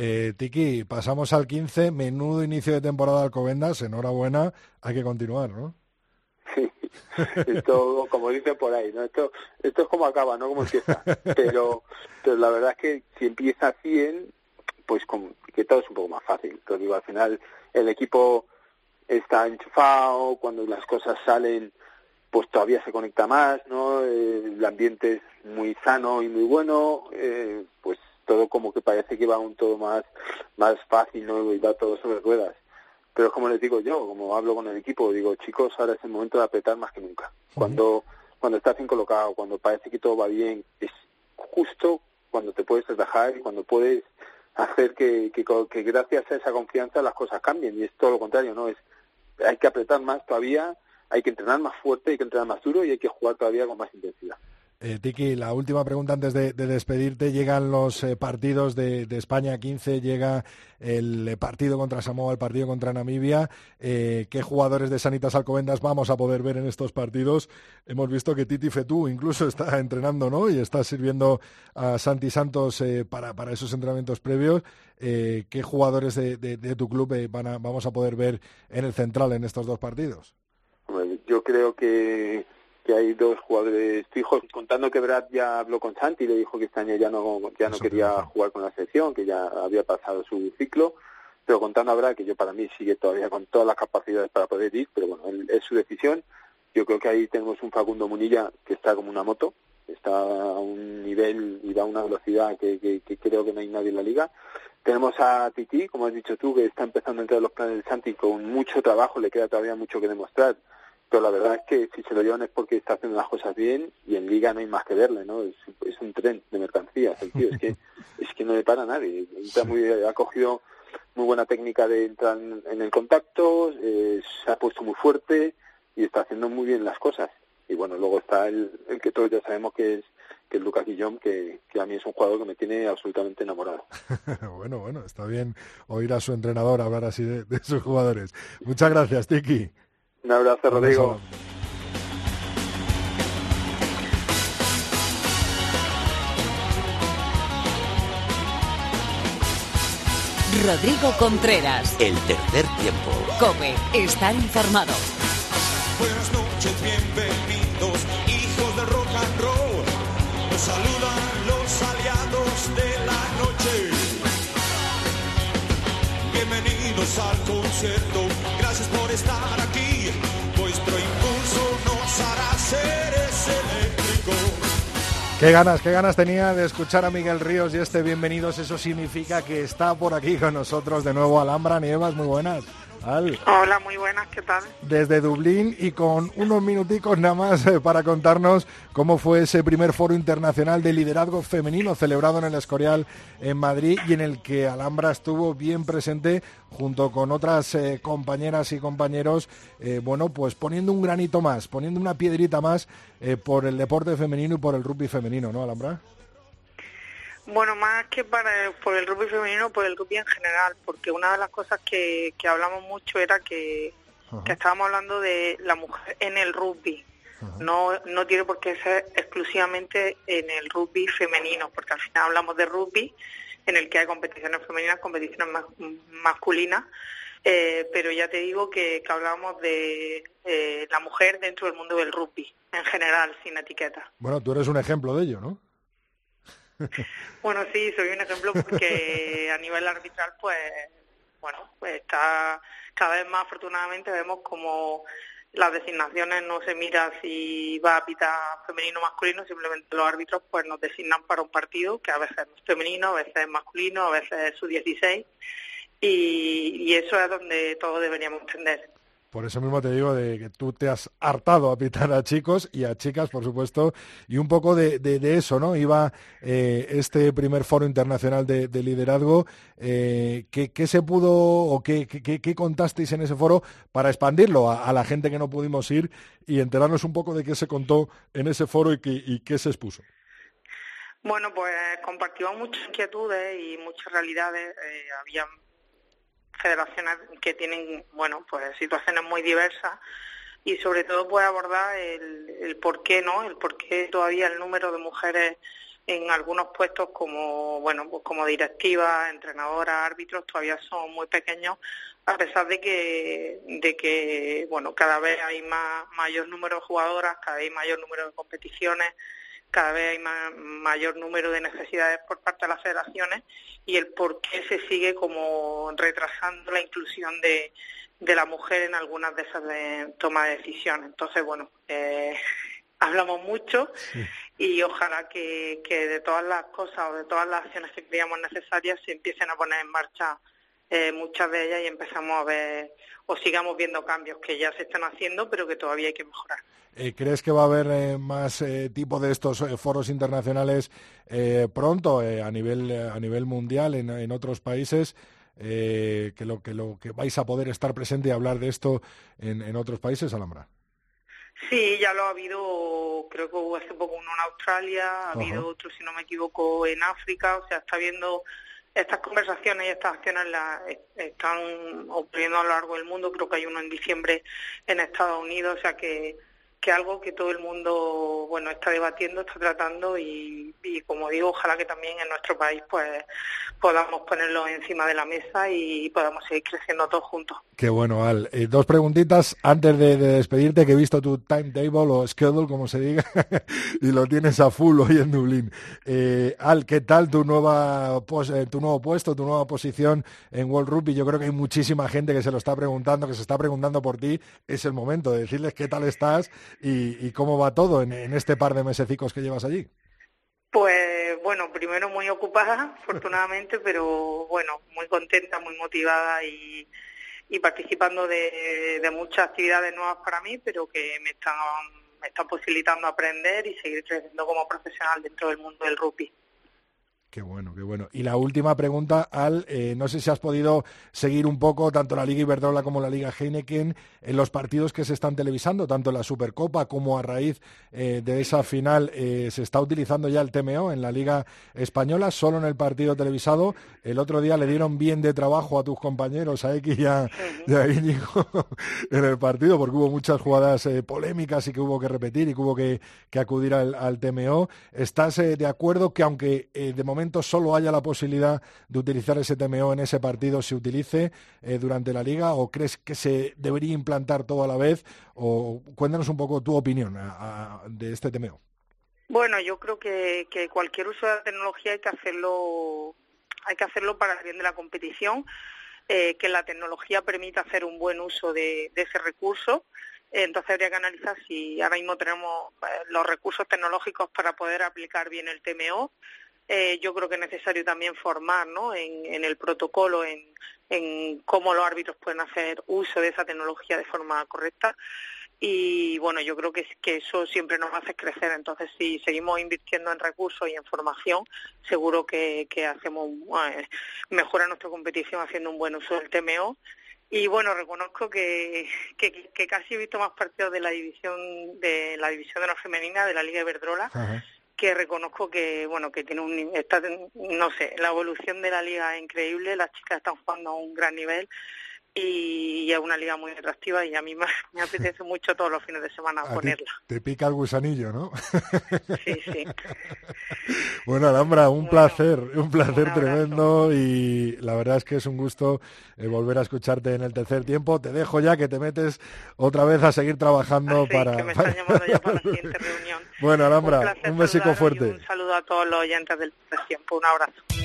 Eh, Tiki, pasamos al 15, menudo inicio de temporada Alcobendas, enhorabuena, hay que continuar, ¿no? Sí, esto, como dicen por ahí, ¿no? Esto, esto es como acaba, no como empieza. Pero, pero la verdad es que si empieza 100, pues que todo es un poco más fácil. Te digo, al final el equipo está enchufado, cuando las cosas salen pues todavía se conecta más, ¿no? El ambiente es muy sano y muy bueno, eh, pues todo como que parece que va un todo más, más fácil, ¿no? Y va todo sobre ruedas. Pero como les digo yo, como hablo con el equipo, digo, chicos, ahora es el momento de apretar más que nunca. Cuando, cuando estás bien colocado, cuando parece que todo va bien, es justo cuando te puedes relajar y cuando puedes hacer que, que, que gracias a esa confianza las cosas cambien. Y es todo lo contrario, ¿no? Es, hay que apretar más todavía, hay que entrenar más fuerte, hay que entrenar más duro y hay que jugar todavía con más intensidad. Eh, Tiki, la última pregunta antes de, despedirte. Llegan los eh, partidos de, España 15, llega el eh, partido contra Samoa, el partido contra Namibia. ¿Qué jugadores de Sanitas Alcobendas vamos a poder ver en estos partidos? Hemos visto que Titi Fetú incluso está entrenando ¿no? y está sirviendo a Santi Santos para, para, esos entrenamientos previos. ¿Qué jugadores de, tu club van a, vamos a poder ver en el central en estos dos partidos? yo creo que que hay dos jugadores fijos, contando que Brad ya habló con Santi y le dijo que este año ya no, ya no quería jugar con la selección, que ya había pasado su ciclo, pero contando a Brad, que yo para mí sigue todavía con todas las capacidades para poder ir, pero bueno, es su decisión. Yo creo que ahí tenemos un Facundo Munilla que está como una moto, está a un nivel y da una velocidad que, que, creo que no hay nadie en la liga. Tenemos a Titi, como has dicho tú, que está empezando a entrar en los planes del Santi con mucho trabajo, le queda todavía mucho que demostrar pero la verdad es que si se lo llevan es porque está haciendo las cosas bien y en liga no hay más que verle, ¿no? Es, un tren de mercancías, el tío, es que, es que no le para a nadie. muy, ha cogido muy buena técnica de entrar en, el contacto, eh, se ha puesto muy fuerte y está haciendo muy bien las cosas. Y bueno, luego está el, el que todos ya sabemos que es que es Lucas Guillón, que, que, a mí es un jugador que me tiene absolutamente enamorado. bueno, bueno, está bien oír a su entrenador hablar así de, de sus jugadores. Muchas gracias, Tiki. Un abrazo, Rodrigo. Rodrigo Contreras. El tercer tiempo. Come, estar informado. Buenas noches, bienvenidos, hijos del rock and roll. Nos saludan los aliados de la noche. Bienvenidos al concierto, Qué ganas, qué ganas tenía de escuchar a Miguel Ríos y este bienvenidos. Eso significa que está por aquí con nosotros de nuevo Alhambra Nievas. Muy buenas. Hola, muy buenas, ¿qué tal? Desde Dublín y con unos minuticos nada más eh, para contarnos cómo fue ese primer foro internacional de liderazgo femenino celebrado en el Escorial en Madrid y en el que Alhambra estuvo bien presente junto con otras eh, compañeras y compañeros, eh, bueno, pues poniendo un granito más, poniendo una piedrita más por el deporte femenino y por el rugby femenino, ¿no, Alhambra? Bueno, más que para, por el rugby femenino, por el rugby en general, porque una de las cosas que, que hablamos mucho era que, estábamos hablando de la mujer en el rugby. No, no tiene por qué ser exclusivamente en el rugby femenino, porque al final hablamos de rugby, en el que hay competiciones femeninas, competiciones masculinas, eh, pero ya te digo que, que hablábamos de eh, la mujer dentro del mundo del rugby, en general, sin etiqueta. Bueno, tú eres un ejemplo de ello, ¿no? Bueno, sí, soy un ejemplo porque a nivel arbitral, pues, bueno, pues está cada vez más afortunadamente vemos como las designaciones no se mira si va a pitar femenino o masculino, simplemente los árbitros pues nos designan para un partido que a veces es femenino, a veces es masculino, a veces es su 16 y, y eso es donde todos deberíamos entender. Por eso mismo te digo de que tú te has hartado a pitar a chicos y a chicas, por supuesto, y un poco de, eso, ¿no? Iba eh, este primer foro internacional de, liderazgo. Eh, ¿qué, se pudo o qué, qué, contasteis en ese foro para expandirlo a, la gente que no pudimos ir y enterarnos un poco de qué se contó en ese foro y, y qué se expuso? Bueno, pues compartimos muchas inquietudes y muchas realidades. Eh, federaciones que tienen, bueno, pues situaciones muy diversas y sobre todo puede abordar el, el por qué, ¿no? El por qué todavía el número de mujeres en algunos puestos como, bueno, pues como directivas, entrenadoras, árbitros todavía son muy pequeños a pesar de que, de que bueno, cada vez hay más, mayor número de jugadoras, cada vez hay mayor número de competiciones, cada vez hay mayor número de necesidades por parte de las federaciones y el por qué se sigue como retrasando la inclusión de, de la mujer en algunas de esas de toma de decisiones. Entonces, bueno, eh, hablamos mucho y ojalá que, que de todas las cosas o de todas las acciones que creíamos necesarias se empiecen a poner en marcha eh, muchas de ellas y empezamos a ver o sigamos viendo cambios que ya se están haciendo pero que todavía hay que mejorar. Eh, ¿Crees que va a haber eh, más eh, tipo de estos eh, foros internacionales pronto eh, a nivel a nivel mundial en, en otros países? Eh, que lo que lo que vais a poder estar presente y hablar de esto en, en otros países, Alhambra. Sí, ya lo ha habido, creo que hubo hace poco uno en Australia, ha Ajá. habido otro, si no me equivoco, en África, o sea, está habiendo estas conversaciones y estas acciones las están ocurriendo a lo largo del mundo, creo que hay uno en diciembre en Estados Unidos, o sea que que algo que todo el mundo bueno está debatiendo, está tratando y, y como digo, ojalá que también en nuestro país pues podamos ponerlo encima de la mesa y podamos seguir creciendo todos juntos. Qué bueno, Al. Eh, dos preguntitas antes de, de despedirte, que he visto tu timetable o schedule, como se diga, y lo tienes a full hoy en Dublín. Eh, Al, ¿qué tal tu nueva pos- eh, tu nuevo puesto, tu nueva posición en World Rugby? Yo creo que hay muchísima gente que se lo está preguntando, que se está preguntando por ti. Es el momento de decirles qué tal estás y, y cómo va todo en, en este par de mesecicos que llevas allí. Pues bueno, primero muy ocupada, afortunadamente, pero bueno, muy contenta, muy motivada y, y participando de, muchas actividades nuevas para mí, pero que me están, me están posibilitando aprender y seguir creciendo como profesional dentro del mundo del rugby. Qué bueno, qué bueno. Y la última pregunta, Al, eh, no sé si has podido seguir un poco tanto la Liga Iberdrola como la Liga Heineken en los partidos que se están televisando, tanto la Supercopa como a raíz eh, de esa final. eh, se está utilizando ya el TMO en la Liga Española, solo en el partido televisado. El otro día le dieron bien de trabajo a tus compañeros, a X y a, y Íñigo, en el partido, porque hubo muchas jugadas polémicas y que hubo que repetir y que hubo que, que acudir al, TMO. ¿Estás de acuerdo que aunque de momento solo haya la posibilidad de utilizar ese TMO en ese partido, se utilice eh, durante la liga o crees que se debería implantar todo a la vez? O cuéntanos un poco tu opinión de este TMO. Bueno, yo creo que, que cualquier uso de la tecnología hay que hacerlo, hay que hacerlo para el bien de la competición, eh, que la tecnología permita hacer un buen uso de, ese recurso. Entonces habría que analizar si ahora mismo tenemos eh, los recursos tecnológicos para poder aplicar bien el TMO. Eh, yo creo que es necesario también formar ¿no? en, en el protocolo, en, en cómo los árbitros pueden hacer uso de esa tecnología de forma correcta y bueno, yo creo que, es- que eso siempre nos hace crecer. Entonces, si seguimos invirtiendo en recursos y en formación, seguro que, que hacemos eh, mejora nuestra competición haciendo un buen uso del TMO. Y bueno, reconozco que, que, que casi he visto más partidos de la división de la división de la femenina de la Liga Iberdrola que reconozco que bueno que tiene un está no sé la evolución de la liga es increíble las chicas están jugando a un gran nivel y, es una liga muy atractiva y a mí me, me apetece mucho todos los fines de semana A ponerla te pica el gusanillo, ¿no? sí sí Bueno, Alhambra, un Bueno, placer, un placer un tremendo y la verdad es que es un gusto eh, volver a escucharte en el tercer tiempo. Te dejo ya que te metes otra vez a seguir trabajando Así para... que me están llamando ya para la siguiente reunión Bueno, Alhambra, placer un, besico fuerte. un saludo a todos los oyentes del Tercer tiempo un abrazo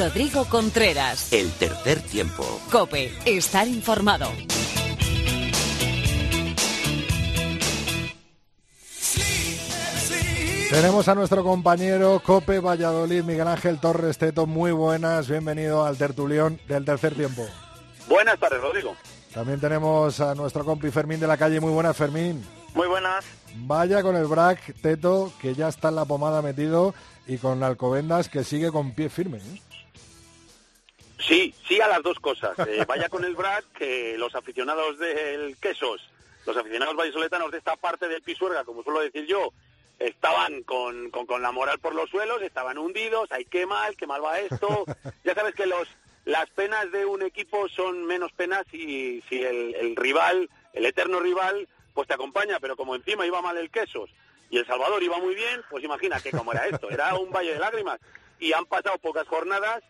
Rodrigo Contreras. El tercer tiempo. Cope, estar informado. Tenemos a nuestro compañero Cope Valladolid, Miguel Ángel Torres Teto. Muy buenas, bienvenido al tertulión del tercer tiempo. Buenas tardes, Rodrigo. También tenemos a nuestro compi Fermín de la calle. Muy buenas, Fermín. Muy buenas. Vaya con el Brac, Teto, que ya está en la pomada metido, y con la Alcobendas, que sigue con pie firme. ¿eh? Sí, sí a las dos cosas. Eh, vaya con el BRAC, que los aficionados del Quesos, los aficionados vallisoletanos de esta parte del Pisuerga, como suelo decir yo, estaban con, con, con la moral por los suelos, estaban hundidos, ay, qué mal, qué mal va esto. Ya sabes que los las penas de un equipo son menos penas si, si el, el rival, el eterno rival, pues te acompaña, pero como encima iba mal el Quesos, y El Salvador iba muy bien, pues imagínate cómo era esto, era un valle de lágrimas. Y han pasado pocas jornadas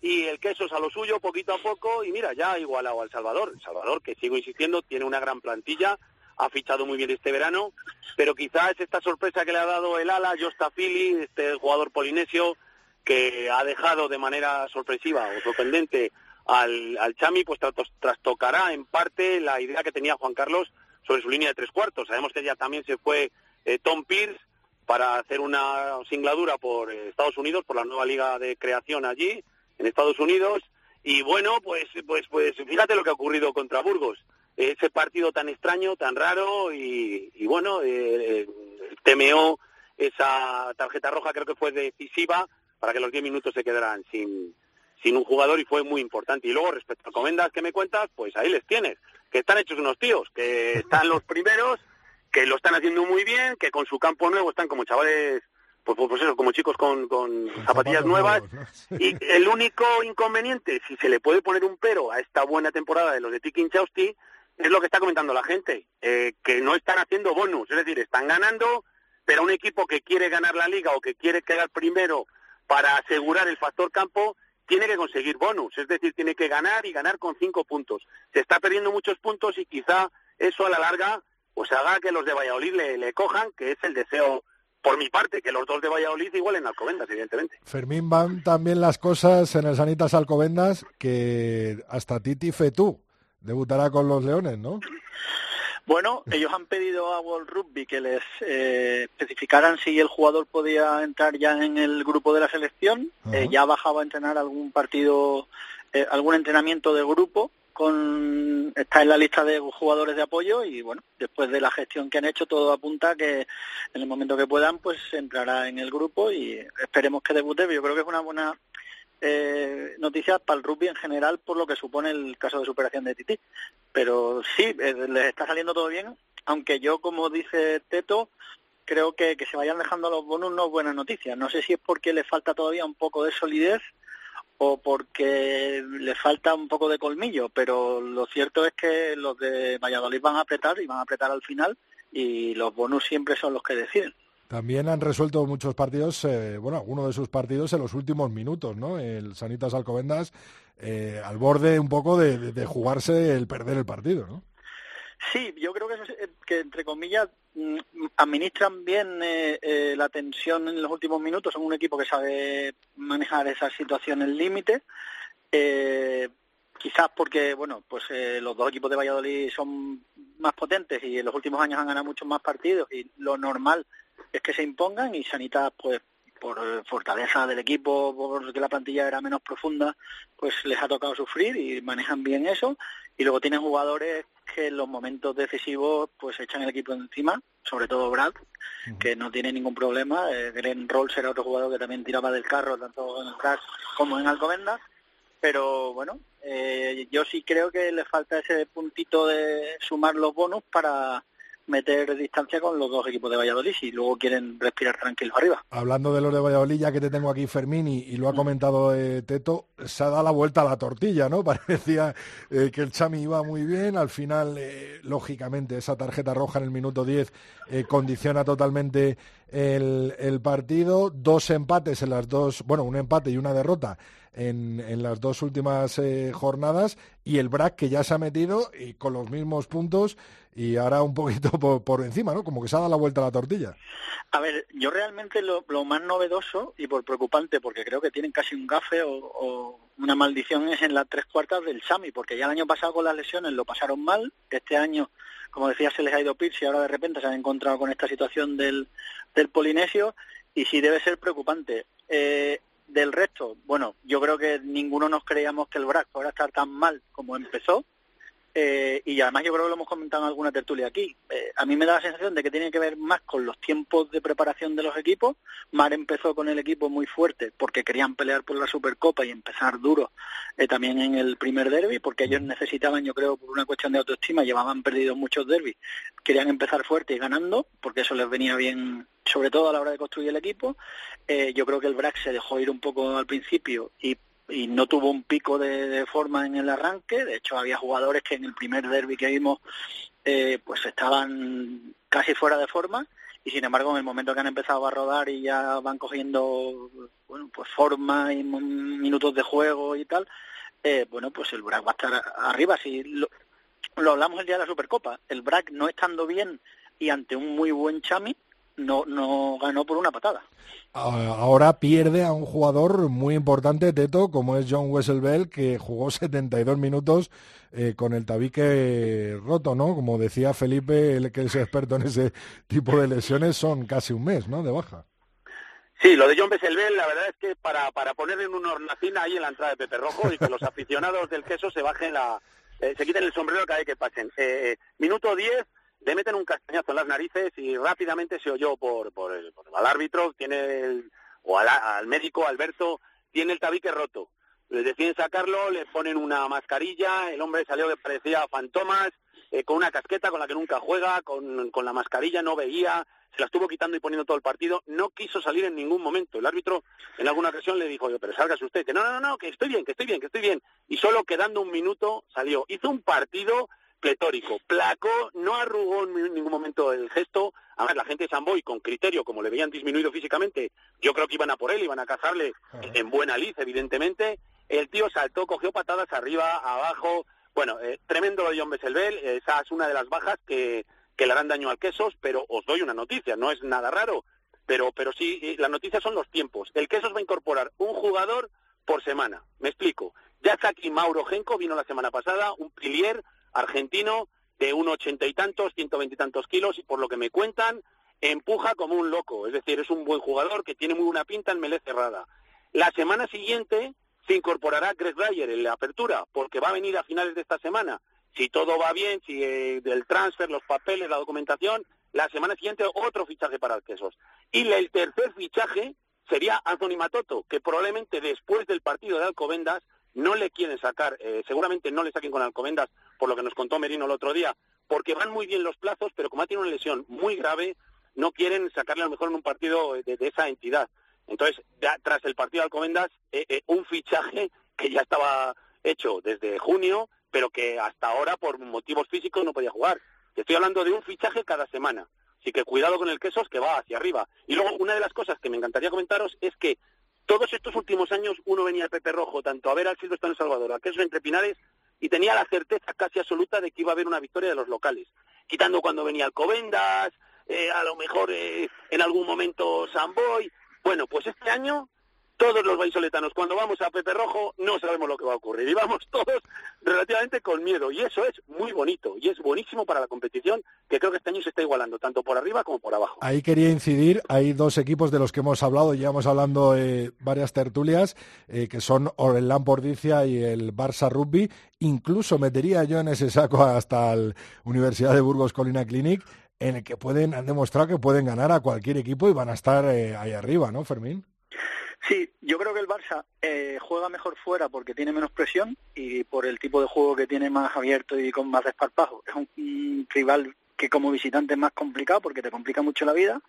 y el queso es a lo suyo poquito a poco y mira, ya ha igualado al Salvador. El Salvador, que sigo insistiendo, tiene una gran plantilla, ha fichado muy bien este verano, pero quizás esta sorpresa que le ha dado el ala, Jostafili, este jugador polinesio, que ha dejado de manera sorpresiva o sorprendente al, al Chami, pues trastocará en parte la idea que tenía Juan Carlos sobre su línea de tres cuartos. Sabemos que ya también se fue eh, Tom Pierce para hacer una singladura por eh, Estados Unidos, por la nueva liga de creación allí, en Estados Unidos. Y bueno, pues, pues, pues fíjate lo que ha ocurrido contra Burgos. Ese partido tan extraño, tan raro y, bueno, eh, temeó esa tarjeta roja, creo que fue decisiva para que los 10 minutos se quedaran sin, sin un jugador y fue muy importante. Y luego, respecto a Comendas que me cuentas, pues ahí les tienes, que están hechos unos tíos, que están los primeros, que lo están haciendo muy bien, que con su campo nuevo están como chavales, pues, pues, pues eso, como chicos con, con zapatillas nuevas. Y el único inconveniente, si se le puede poner un pero a esta buena temporada de los de Tiki Chausti, es lo que está comentando la gente, eh, que no están haciendo bonus, es decir, están ganando, pero un equipo que quiere ganar la liga o que quiere quedar primero para asegurar el factor campo, tiene que conseguir bonus, es decir, tiene que ganar y ganar con cinco puntos. Se está perdiendo muchos puntos y quizá eso a la larga pues haga que los de Valladolid le, cojan, que es el deseo por mi parte, que los dos de Valladolid igualen Alcobendas, evidentemente. Fermín, van también las cosas en el Sanitas Alcobendas que hasta Titi Fetú debutará con los Leones, ¿no? Bueno, ellos han pedido a World Rugby que les eh, especificaran si el jugador podía entrar ya en el grupo de la selección. Eh, ya bajaba a entrenar algún partido, eh, algún entrenamiento de grupo. Con, está en la lista de jugadores de apoyo y bueno, después de la gestión que han hecho todo apunta que en el momento que puedan pues entrará en el grupo y esperemos que debute. Yo creo que es una buena eh, noticias para el rugby en general por lo que supone el caso de superación de Titi. Pero sí, eh, les está saliendo todo bien, aunque yo, como dice Teto, creo que que se vayan dejando los bonos no es buena noticia. No sé si es porque le falta todavía un poco de solidez o porque le falta un poco de colmillo, pero lo cierto es que los de Valladolid van a apretar y van a apretar al final y los bonus siempre son los que deciden. También han resuelto muchos partidos, eh, bueno, algunos de sus partidos en los últimos minutos, ¿no? El Sanitas Alcobendas eh, al borde un poco de, jugarse el perder el partido, ¿no? Sí, yo creo que, eh, que entre comillas administran bien la tensión en los últimos minutos. Son un equipo que sabe manejar esas situaciones límite. quizás porque, bueno, pues los dos equipos de Valladolid son más potentes y en los últimos años han ganado muchos más partidos y lo normal es que se impongan y Sanitas, pues por fortaleza del equipo, porque la plantilla era menos profunda, pues les ha tocado sufrir y manejan bien eso. Y luego tienen jugadores que en los momentos decisivos pues echan el equipo encima, sobre todo Brad, que no tiene ningún problema. Eh, Glenn Rolls era otro jugador que también tiraba del carro, tanto en el crash como en Alcobendas. Pero bueno, eh, yo sí creo que le falta ese puntito de sumar los bonos para meter distancia con los dos equipos de Valladolid y luego quieren respirar tranquilos arriba. Hablando de los de Valladolid, ya que te tengo aquí Fermín y, lo ha comentado eh, Teto, se ha dado la vuelta a la tortilla, ¿no? Parecía eh, que el Chami iba muy bien, al final, eh, lógicamente, esa tarjeta roja en el minuto 10 condiciona totalmente el, el, partido, dos empates en las dos, bueno, un empate y una derrota en, las dos últimas jornadas y el BRAC que ya se ha metido y con los mismos puntos y ahora un poquito por, encima, ¿no? Como que se ha dado la vuelta a la tortilla. A ver, yo realmente lo, más novedoso y por preocupante, porque creo que tienen casi un gafe o, una maldición, es en las tres cuartas del Sami, porque ya el año pasado con las lesiones lo pasaron mal, este año, como decía, se les ha ido Pierce y ahora de repente se han encontrado con esta situación del, del Polinesio y sí debe ser preocupante. Eh, del resto, bueno, yo creo que ninguno nos creíamos que el BRAC fuera a estar tan mal como empezó, eh, y además yo creo que lo hemos comentado en alguna tertulia aquí. Eh, a mí me da la sensación de que tiene que ver más con los tiempos de preparación de los equipos. Mar empezó con el equipo muy fuerte porque querían pelear por la Supercopa y empezar duro eh, también en el primer derby, porque ellos necesitaban, yo creo, por una cuestión de autoestima, llevaban perdidos muchos derbis. Querían empezar fuerte y ganando, porque eso les venía bien sobre todo a la hora de construir el equipo. yo creo que el BRAC se dejó ir un poco al principio y y no tuvo un pico de, forma en el arranque. De hecho, había jugadores que en el primer derby que vimos eh, pues estaban casi fuera de forma y sin embargo en el momento que han empezado a rodar y ya van cogiendo bueno pues forma y minutos de juego y tal eh, bueno pues el BRAC va a estar arriba si lo, lo hablamos el día de la Supercopa el BRAC no estando bien y ante un muy buen Chami no, no ganó por una patada. Ahora pierde a un jugador muy importante, Teto, como es John Wesselbell, que jugó 72 minutos eh, con el tabique roto, ¿no? Como decía Felipe, el que es experto en ese tipo de lesiones, son casi un mes, ¿no? De baja. Sí, lo de John Wesselbell, la verdad es que para, para poner en una hornacina ahí en la entrada de Pepe Rojo y que los aficionados del queso se bajen la... Eh, se quiten el sombrero cada vez que pasen. Eh, minuto 10, le meten un castañazo en las narices y rápidamente se oyó por, por, el, al árbitro, tiene el, o al, médico Alberto, tiene el tabique roto. Le deciden sacarlo, le ponen una mascarilla, el hombre salió que parecía fantomas, eh, con una casqueta con la que nunca juega, con, con la mascarilla no veía, se la estuvo quitando y poniendo todo el partido, no quiso salir en ningún momento. El árbitro en alguna ocasión le dijo, pero sálgase usted, no, no, no, que estoy bien, que estoy bien, que estoy bien. Y solo quedando un minuto salió. Hizo un partido pletórico. Placó, no arrugó en ningún momento el gesto. Además, la gente de San Boy, con criterio, como le veían disminuido físicamente, yo creo que iban a por él, iban a cazarle en buena lid, evidentemente. El tío saltó, cogió patadas arriba, abajo. Bueno, eh, tremendo lo de John Besselbel. Esa es una de las bajas que, que le harán daño al Quesos, pero os doy una noticia, no es nada raro. Pero, pero sí, eh, la noticia son los tiempos. El Quesos va a incorporar un jugador por semana. Me explico. Ya está aquí Mauro Genco, vino la semana pasada, un pilier, argentino de un ochenta y tantos, ciento veinte y tantos kilos, y por lo que me cuentan, empuja como un loco. Es decir, es un buen jugador que tiene muy buena pinta en melé cerrada. La semana siguiente se incorporará Greg Ryer en la apertura, porque va a venir a finales de esta semana. Si todo va bien, si eh, del transfer, los papeles, la documentación, la semana siguiente otro fichaje para el Quesos. Y el tercer fichaje sería Anthony Matoto, que probablemente después del partido de Alcobendas no le quieren sacar, eh, seguramente no le saquen con Alcobendas, por lo que nos contó Merino el otro día, porque van muy bien los plazos, pero como ha tenido una lesión muy grave, no quieren sacarle a lo mejor en un partido de, esa entidad. Entonces, tras el partido de Alcobendas, eh, eh, un fichaje que ya estaba hecho desde junio, pero que hasta ahora, por motivos físicos, no podía jugar. Estoy hablando de un fichaje cada semana. Así que cuidado con el quesos que va hacia arriba. Y luego, una de las cosas que me encantaría comentaros es que todos estos últimos años uno venía al Pepe Rojo, tanto a ver al Silvestre en Salvador, a Quesos entre Pinares, y tenía la certeza casi absoluta de que iba a haber una victoria de los locales. Quitando cuando venía Alcobendas, eh, a lo mejor eh, en algún momento Samboy. Bueno, pues este año todos los vallisoletanos, cuando vamos a Pepe Rojo, no sabemos lo que va a ocurrir. Y vamos todos relativamente con miedo. Y eso es muy bonito. Y es buenísimo para la competición, que creo que este año se está igualando, tanto por arriba como por abajo. Ahí quería incidir, hay dos equipos de los que hemos hablado, llevamos hablando eh, varias tertulias, eh, que son Orelán Pordicia y el Barça Rugby. Incluso metería yo en ese saco hasta la Universidad de Burgos Colina Clinic, en el que pueden, han demostrado que pueden ganar a cualquier equipo y van a estar eh, ahí arriba, ¿no, Fermín? Sí, yo creo que el Barça eh, juega mejor fuera porque tiene menos presión y por el tipo de juego que tiene más abierto y con más desparpajo. Es un, rival que como visitante es más complicado porque te complica mucho la vida.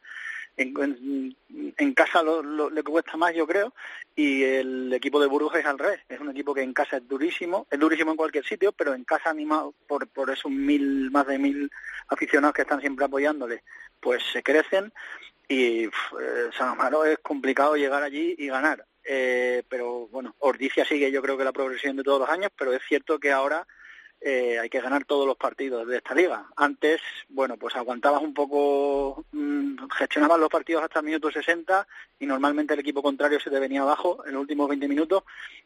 En, casa lo, le cuesta más, yo creo, y el equipo de Burgos es al revés. Es un equipo que en casa es durísimo, es durísimo en cualquier sitio, pero en casa animado por, por esos mil, más de mil aficionados que están siempre apoyándole, pues se crecen y eh, San Amaro es complicado llegar allí y ganar. Eh, pero bueno, Ordicia sigue yo creo que la progresión de todos los años, pero es cierto que ahora eh, hay que ganar todos los partidos de esta liga. Antes, bueno, pues aguantabas un poco, mmm, gestionabas los partidos hasta el minuto 60 y normalmente el equipo contrario se te venía abajo en los últimos 20 minutos.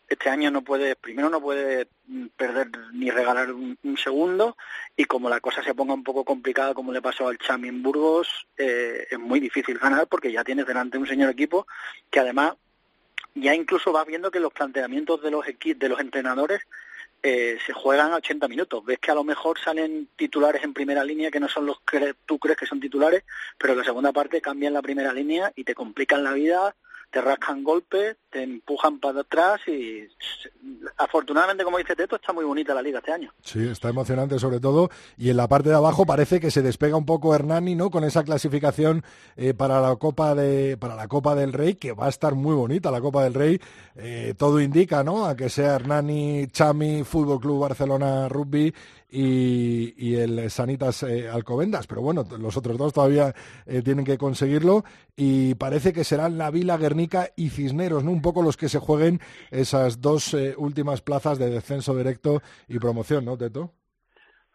Este año no puedes, primero no puedes mm, perder ni regalar un, segundo y como la cosa se ponga un poco complicada como le pasó al Chami Burgos, eh, es muy difícil ganar porque ya tienes delante un señor equipo que además ya incluso vas viendo que los planteamientos de los de los entrenadores eh, se juegan a 80 minutos. Ves que a lo mejor salen titulares en primera línea que no son los que tú crees que son titulares, pero en la segunda parte cambian la primera línea y te complican la vida, te rascan golpes, te empujan para atrás y afortunadamente, como dice Teto, está muy bonita la liga este año. Sí, está emocionante sobre todo. Y en la parte de abajo parece que se despega un poco Hernani, ¿no? Con esa clasificación eh, para la Copa de para la Copa del Rey, que va a estar muy bonita la Copa del Rey. Eh, todo indica, ¿no? A que sea Hernani, Chami, Fútbol Club Barcelona Rugby y, el Sanitas eh, Alcobendas. Pero bueno, los otros dos todavía tienen que conseguirlo. Y parece que serán la Vila, Guernica y Cisneros, ¿no? Un poco los que se jueguen esas dos últimas plazas de descenso directo y promoción, ¿no, Teto?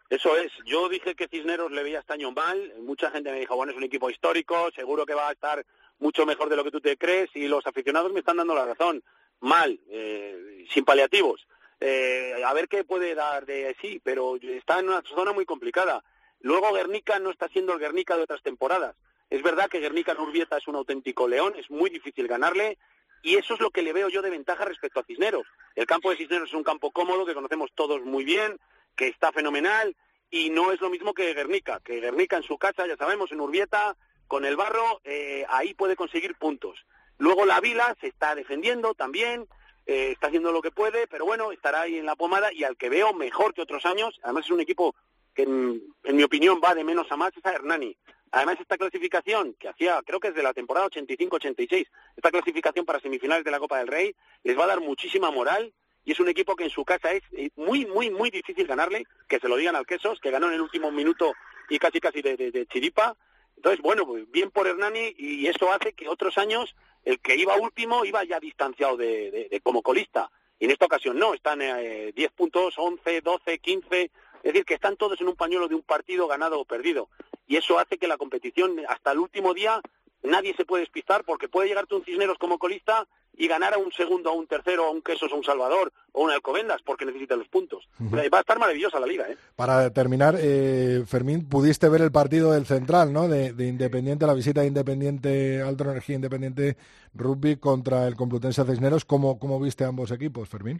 Eso es. Yo dije que Cisneros le veía este año mal. Mucha gente me dijo, bueno, es un equipo histórico, seguro que va a estar mucho mejor de lo que tú te crees. Y los aficionados me están dando la razón. Mal, eh, sin paliativos. Eh, a ver qué puede dar de sí, pero está en una zona muy complicada. Luego Guernica no está siendo el Guernica de otras temporadas. Es verdad que Guernica Nurbieta es un auténtico león, es muy difícil ganarle y eso es lo que le veo yo de ventaja respecto a Cisneros. El campo de Cisneros es un campo cómodo que conocemos todos muy bien, que está fenomenal y no es lo mismo que Guernica, que Guernica en su casa, ya sabemos, en Urbieta, con el barro, eh, ahí puede conseguir puntos. Luego la Vila se está defendiendo también, eh, está haciendo lo que puede, pero bueno, estará ahí en la pomada y al que veo mejor que otros años, además es un equipo que en, mi opinión va de menos a más, es Hernani. Además, esta clasificación que hacía, creo que es de la temporada 85-86, esta clasificación para semifinales de la Copa del Rey, les va a dar muchísima moral y es un equipo que en su casa es eh, muy, muy, muy difícil ganarle, que se lo digan al Quesos, que ganó en el último minuto y casi, casi de, chiripa. Entonces, bueno, pues bien por Hernani y eso hace que otros años el que iba último iba ya distanciado de, como colista. Y en esta ocasión no, están eh, 10 puntos, 11, 12, 15, es decir, que están todos en un pañuelo de un partido ganado o perdido. Y eso hace que la competición hasta el último día nadie se puede despistar porque puede llegarte un Cisneros como colista y ganar a un segundo, a un tercero, a un Quesos, a un Salvador o un Alcobendas porque necesita los puntos. Va a estar maravillosa la liga. ¿eh? Para terminar, eh, Fermín, pudiste ver el partido del Central, ¿no? De, Independiente, la visita de Independiente, Alto Energía Independiente Rugby contra el Complutense Cisneros. ¿Cómo, ¿Cómo viste ambos equipos, Fermín?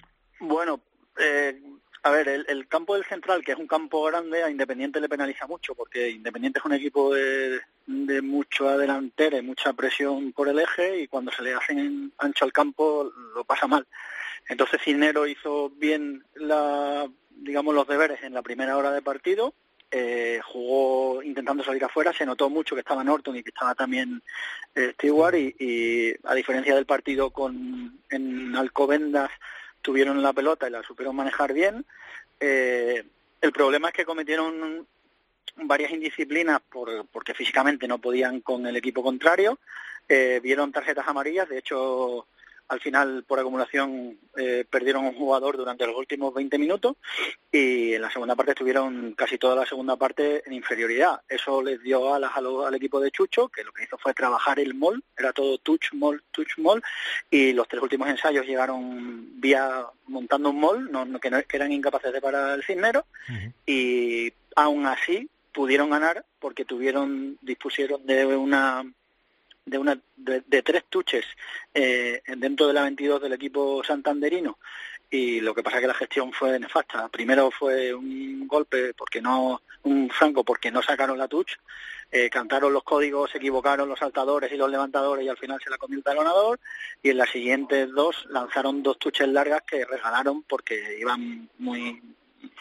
A ver, el, campo del central, que es un campo grande, a Independiente le penaliza mucho, porque Independiente es un equipo de, de mucha delantera y mucha presión por el eje, y cuando se le hacen ancho al campo lo pasa mal. Entonces Cisnero hizo bien la, digamos los deberes en la primera hora de partido, eh, jugó intentando salir afuera, se notó mucho que estaba Norton y que estaba también eh, Stewart, y, y, a diferencia del partido con en Alcobendas, tuvieron la pelota y la supieron manejar bien. Eh, el problema es que cometieron varias indisciplinas por, porque físicamente no podían con el equipo contrario. Eh, vieron tarjetas amarillas, de hecho al final, por acumulación, eh, perdieron un jugador durante los últimos 20 minutos y en la segunda parte estuvieron casi toda la segunda parte en inferioridad. Eso les dio alas al, equipo de Chucho, que lo que hizo fue trabajar el mol, era todo touch, mol, touch, mol, y los tres últimos ensayos llegaron vía montando un mol, no, que, eran incapaces de parar el cisnero, y aún así pudieron ganar porque tuvieron dispusieron de una de, una, de, tres tuches eh, dentro de la 22 del equipo santanderino y lo que pasa es que la gestión fue nefasta. Primero fue un golpe porque no, un franco porque no sacaron la touch, eh, cantaron los códigos, se equivocaron los saltadores y los levantadores y al final se la comió el talonador y en las siguientes dos lanzaron dos tuches largas que regalaron porque iban muy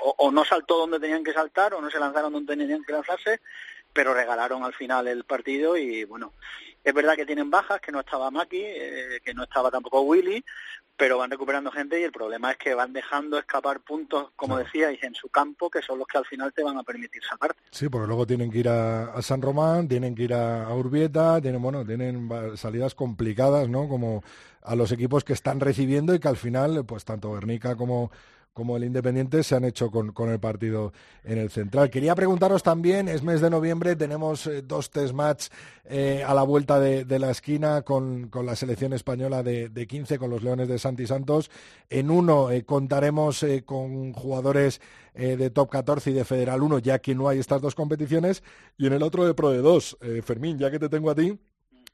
o no saltó donde tenían que saltar o no se lanzaron donde tenían que lanzarse pero regalaron al final el partido y bueno, es verdad que tienen bajas, que no estaba Maki, eh, que no estaba tampoco Willy, pero van recuperando gente y el problema es que van dejando escapar puntos, como decíais, en su campo, que son los que al final te van a permitir salvarte. Sí, porque luego tienen que ir a, San Román, tienen que ir a, Urbieta, tienen, bueno, tienen salidas complicadas, ¿no? Como a los equipos que están recibiendo y que al final, pues tanto Guernica como como el Independiente se han hecho con, el partido en el central. Quería preguntaros también, es mes de noviembre, tenemos eh, dos test match eh, a la vuelta de, la esquina con, la selección española de, 15, con los Leones de Santi Santos. En uno eh, contaremos con jugadores de Top 14 y de Federal 1, ya que no hay estas dos competiciones, y en el otro de Pro de 2. Fermín, ya que te tengo a ti,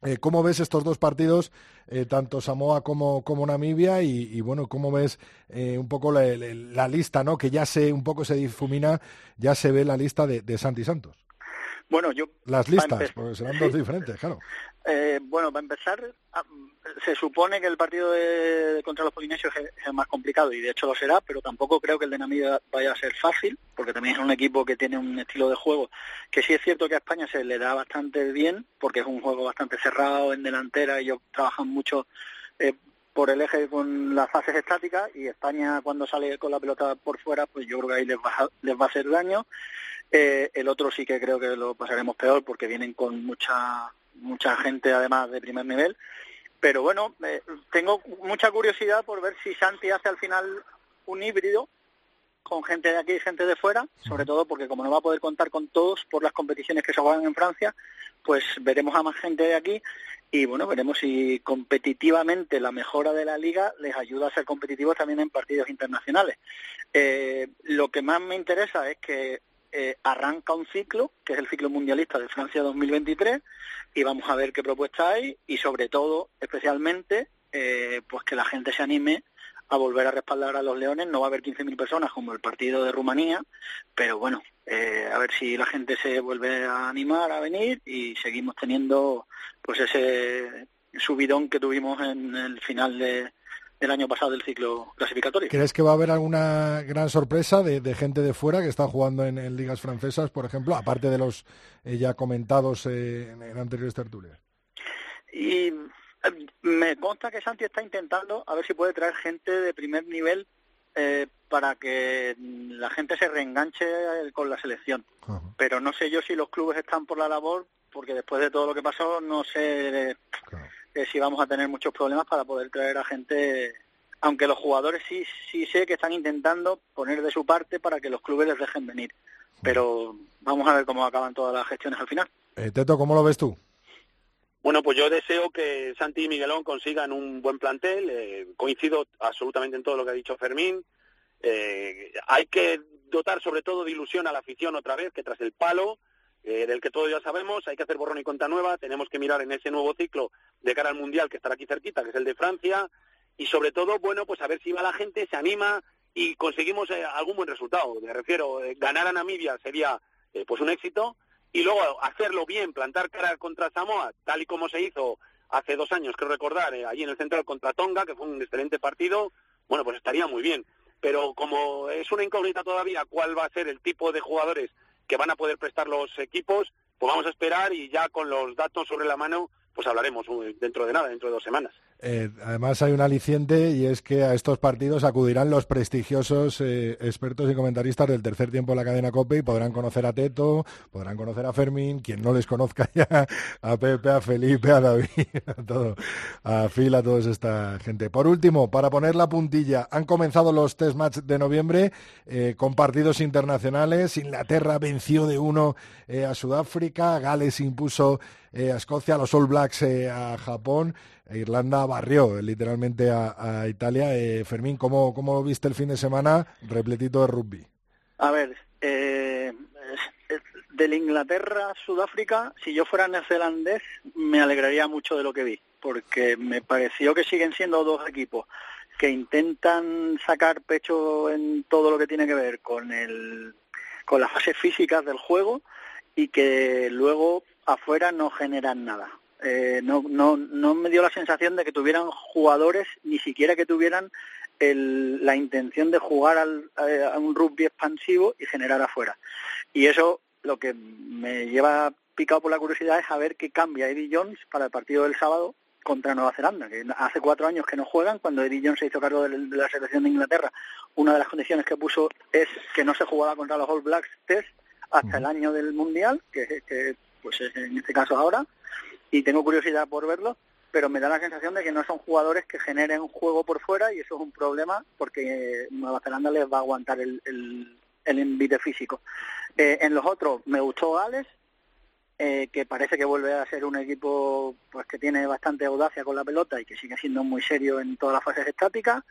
eh, ¿Cómo ves estos dos partidos, eh, tanto Samoa como, Namibia? Y, bueno, ¿cómo ves eh, un poco la, lista, ¿no? Que ya se un poco se difumina, ya se ve la lista de, Santi Santos. Bueno, yo... Las listas, porque serán dos diferentes, claro. Eh, bueno, para empezar, ah, se supone que el partido de, contra los polinesios es, es el más complicado y de hecho lo será, pero tampoco creo que el de Namibia vaya a ser fácil, porque también es un equipo que tiene un estilo de juego que sí es cierto que a España se le da bastante bien, porque es un juego bastante cerrado en delantera, ellos trabajan mucho eh, por el eje con las fases estáticas y España cuando sale con la pelota por fuera, pues yo creo que ahí les va, les va a hacer daño. Eh, el otro sí que creo que lo pasaremos peor porque vienen con mucha mucha gente además de primer nivel. Pero bueno, eh, tengo mucha curiosidad por ver si Santi hace al final un híbrido con gente de aquí y gente de fuera, sobre todo porque como no va a poder contar con todos por las competiciones que se juegan en Francia, pues veremos a más gente de aquí y bueno, veremos si competitivamente la mejora de la liga les ayuda a ser competitivos también en partidos internacionales. Eh, lo que más me interesa es que eh, arranca un ciclo, que es el ciclo mundialista de Francia 2023, y vamos a ver qué propuesta hay y sobre todo, especialmente, eh, pues que la gente se anime a volver a respaldar a los Leones. No va a haber 15.000 personas como el partido de Rumanía, pero bueno, eh, a ver si la gente se vuelve a animar a venir y seguimos teniendo pues ese subidón que tuvimos en el final de, del año pasado del ciclo clasificatorio. ¿Crees que va a haber alguna gran sorpresa de, de gente de fuera que está jugando en, en ligas francesas, por ejemplo, aparte de los eh, ya comentados eh, en, en anteriores tertulias? Y eh, me consta que Santi está intentando a ver si puede traer gente de primer nivel eh, para que la gente se reenganche con la selección. Pero no sé yo si los clubes están por la labor, porque después de todo lo que pasó, no sé eh, si vamos a tener muchos problemas para poder traer a gente. Aunque los jugadores sí, sí sé que están intentando poner de su parte para que los clubes les dejen venir. Pero vamos a ver cómo acaban todas las gestiones al final. Eh, Teto, ¿cómo lo ves tú? Bueno, pues yo deseo que Santi y Miguelón consigan un buen plantel. eh, coincido absolutamente en todo lo que ha dicho Fermín. Eh, hay que dotar sobre todo de ilusión a la afición otra vez, que tras el palo, eh, del que todos ya sabemos, hay que hacer borrón y cuenta nueva. Tenemos que mirar en ese nuevo ciclo de cara al Mundial que estará aquí cerquita, que es el de Francia. Y sobre todo, bueno, pues a ver si va la gente, se anima y conseguimos eh, algún buen resultado. Me refiero, eh, ganar a Namibia sería pues un éxito y luego hacerlo bien, plantar cara contra Samoa, tal y como se hizo hace dos años, creo recordar, allí en el central contra Tonga, que fue un excelente partido, bueno, pues estaría muy bien. Pero como es una incógnita todavía cuál va a ser el tipo de jugadores que van a poder prestar los equipos, pues vamos a esperar y ya con los datos sobre la mano, pues hablaremos eh, dentro de nada, dentro de dos semanas. Eh, además hay un aliciente y es que a estos partidos acudirán los prestigiosos eh, expertos y comentaristas del tercer tiempo de la cadena COPE y podrán conocer a Teto, podrán conocer a Fermín, quien no les conozca ya, a Pepe, a Felipe, a David, a todo, a Phil, a toda esta gente. Por último, para poner la puntilla, han comenzado los test match de noviembre eh, con partidos internacionales. Inglaterra venció de uno a Sudáfrica, Gales impuso a Escocia, los All Blacks a Japón, Irlanda barrió eh, literalmente a, a Italia. Eh, Fermín, ¿cómo, ¿cómo viste el fin de semana repletito de rugby? A ver, eh, es- es- del Inglaterra-Sudáfrica, si yo fuera neozelandés, me alegraría mucho de lo que vi, porque me pareció que siguen siendo dos equipos que intentan sacar pecho en todo lo que tiene que ver con el con las fases físicas del juego y que luego afuera no generan nada. Eh, no, no, no me dio la sensación de que tuvieran jugadores, ni siquiera que tuvieran el- la intención de jugar al- a, a un rugby expansivo y generar afuera. Y eso lo que me lleva picado por la curiosidad es a ver qué cambia Eddie Jones para el partido del sábado contra Nueva Zelanda, que hace cuatro años que no juegan, cuando Eddie Jones se hizo cargo de, la selección de Inglaterra, una de las condiciones que puso es que no se jugaba contra los All Blacks Test hasta el año del Mundial, que, que pues es en este caso ahora, y tengo curiosidad por verlo, pero me da la sensación de que no son jugadores que generen juego por fuera y eso es un problema porque Nueva Zelanda les va a aguantar el, el, el envite físico. Eh, en los otros me gustó Gales, eh, que parece que vuelve a ser un equipo pues que tiene bastante audacia con la pelota y que sigue siendo muy serio en todas las fases estáticas.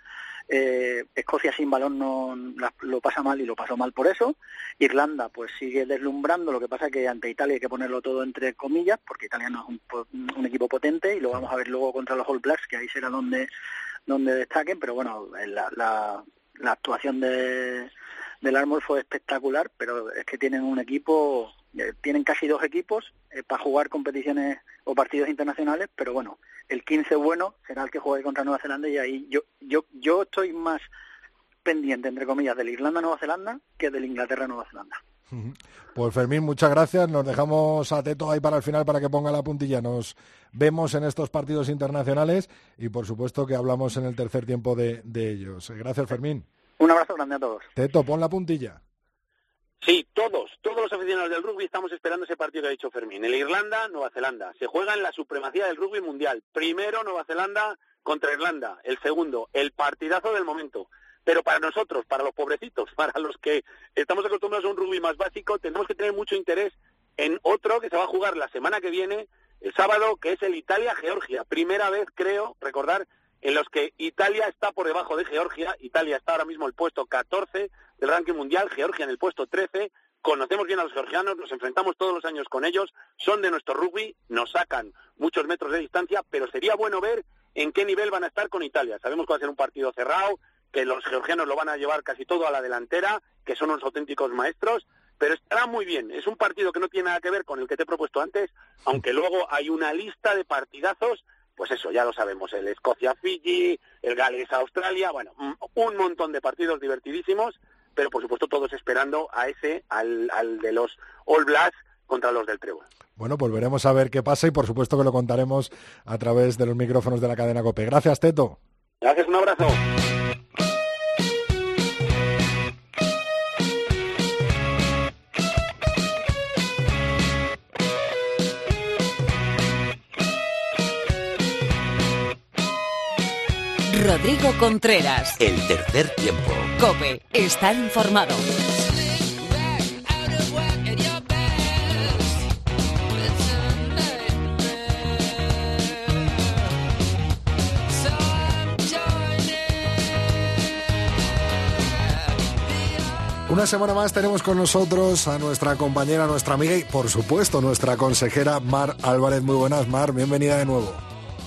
Eh, Escocia sin balón no la- lo pasa mal y lo pasó mal por eso. Irlanda pues sigue deslumbrando, lo que pasa que ante Italia hay que ponerlo todo entre comillas, porque Italia no es un, un equipo potente y lo vamos a ver luego contra los All Blacks, que ahí será donde, donde destaquen, pero bueno, la, la, la actuación de, del Armor fue espectacular, pero es que tienen un equipo eh, tienen casi dos equipos eh, para jugar competiciones o partidos internacionales, pero bueno, el 15 bueno será el que juegue contra Nueva Zelanda y ahí yo yo yo estoy más pendiente entre comillas del Irlanda Nueva Zelanda que del Inglaterra Nueva Zelanda. Pues Fermín, muchas gracias. Nos dejamos a Teto ahí para el final para que ponga la puntilla. Nos vemos en estos partidos internacionales y por supuesto que hablamos en el tercer tiempo de, de ellos. Gracias Fermín. Un abrazo grande a todos. Teto, pon la puntilla. Sí, todos, todos los aficionados del rugby estamos esperando ese partido que ha dicho Fermín. El Irlanda, Nueva Zelanda. Se juega en la supremacía del rugby mundial. Primero Nueva Zelanda contra Irlanda. El segundo, el partidazo del momento. Pero para nosotros, para los pobrecitos, para los que estamos acostumbrados a un rugby más básico, tenemos que tener mucho interés en otro que se va a jugar la semana que viene, el sábado, que es el Italia-Georgia. Primera vez, creo, recordar, en los que Italia está por debajo de Georgia. Italia está ahora mismo en el puesto 14 del ranking mundial, Georgia en el puesto 13. Conocemos bien a los georgianos, nos enfrentamos todos los años con ellos, son de nuestro rugby, nos sacan muchos metros de distancia, pero sería bueno ver en qué nivel van a estar con Italia. Sabemos que va a ser un partido cerrado, que los georgianos lo van a llevar casi todo a la delantera, que son unos auténticos maestros, pero estará muy bien. Es un partido que no tiene nada que ver con el que te he propuesto antes, aunque luego hay una lista de partidazos pues eso, ya lo sabemos, el Escocia-Fiji, el Gales-Australia, bueno, un montón de partidos divertidísimos, pero por supuesto todos esperando a ese, al, al de los All Blacks contra los del Trébol. Bueno, pues veremos a ver qué pasa y por supuesto que lo contaremos a través de los micrófonos de la cadena COPE. Gracias, Teto. Gracias, un abrazo. Rodrigo Contreras. El tercer tiempo. Cope, estar informado. Una semana más tenemos con nosotros a nuestra compañera, nuestra amiga y por supuesto nuestra consejera Mar Álvarez. Muy buenas, Mar, bienvenida de nuevo.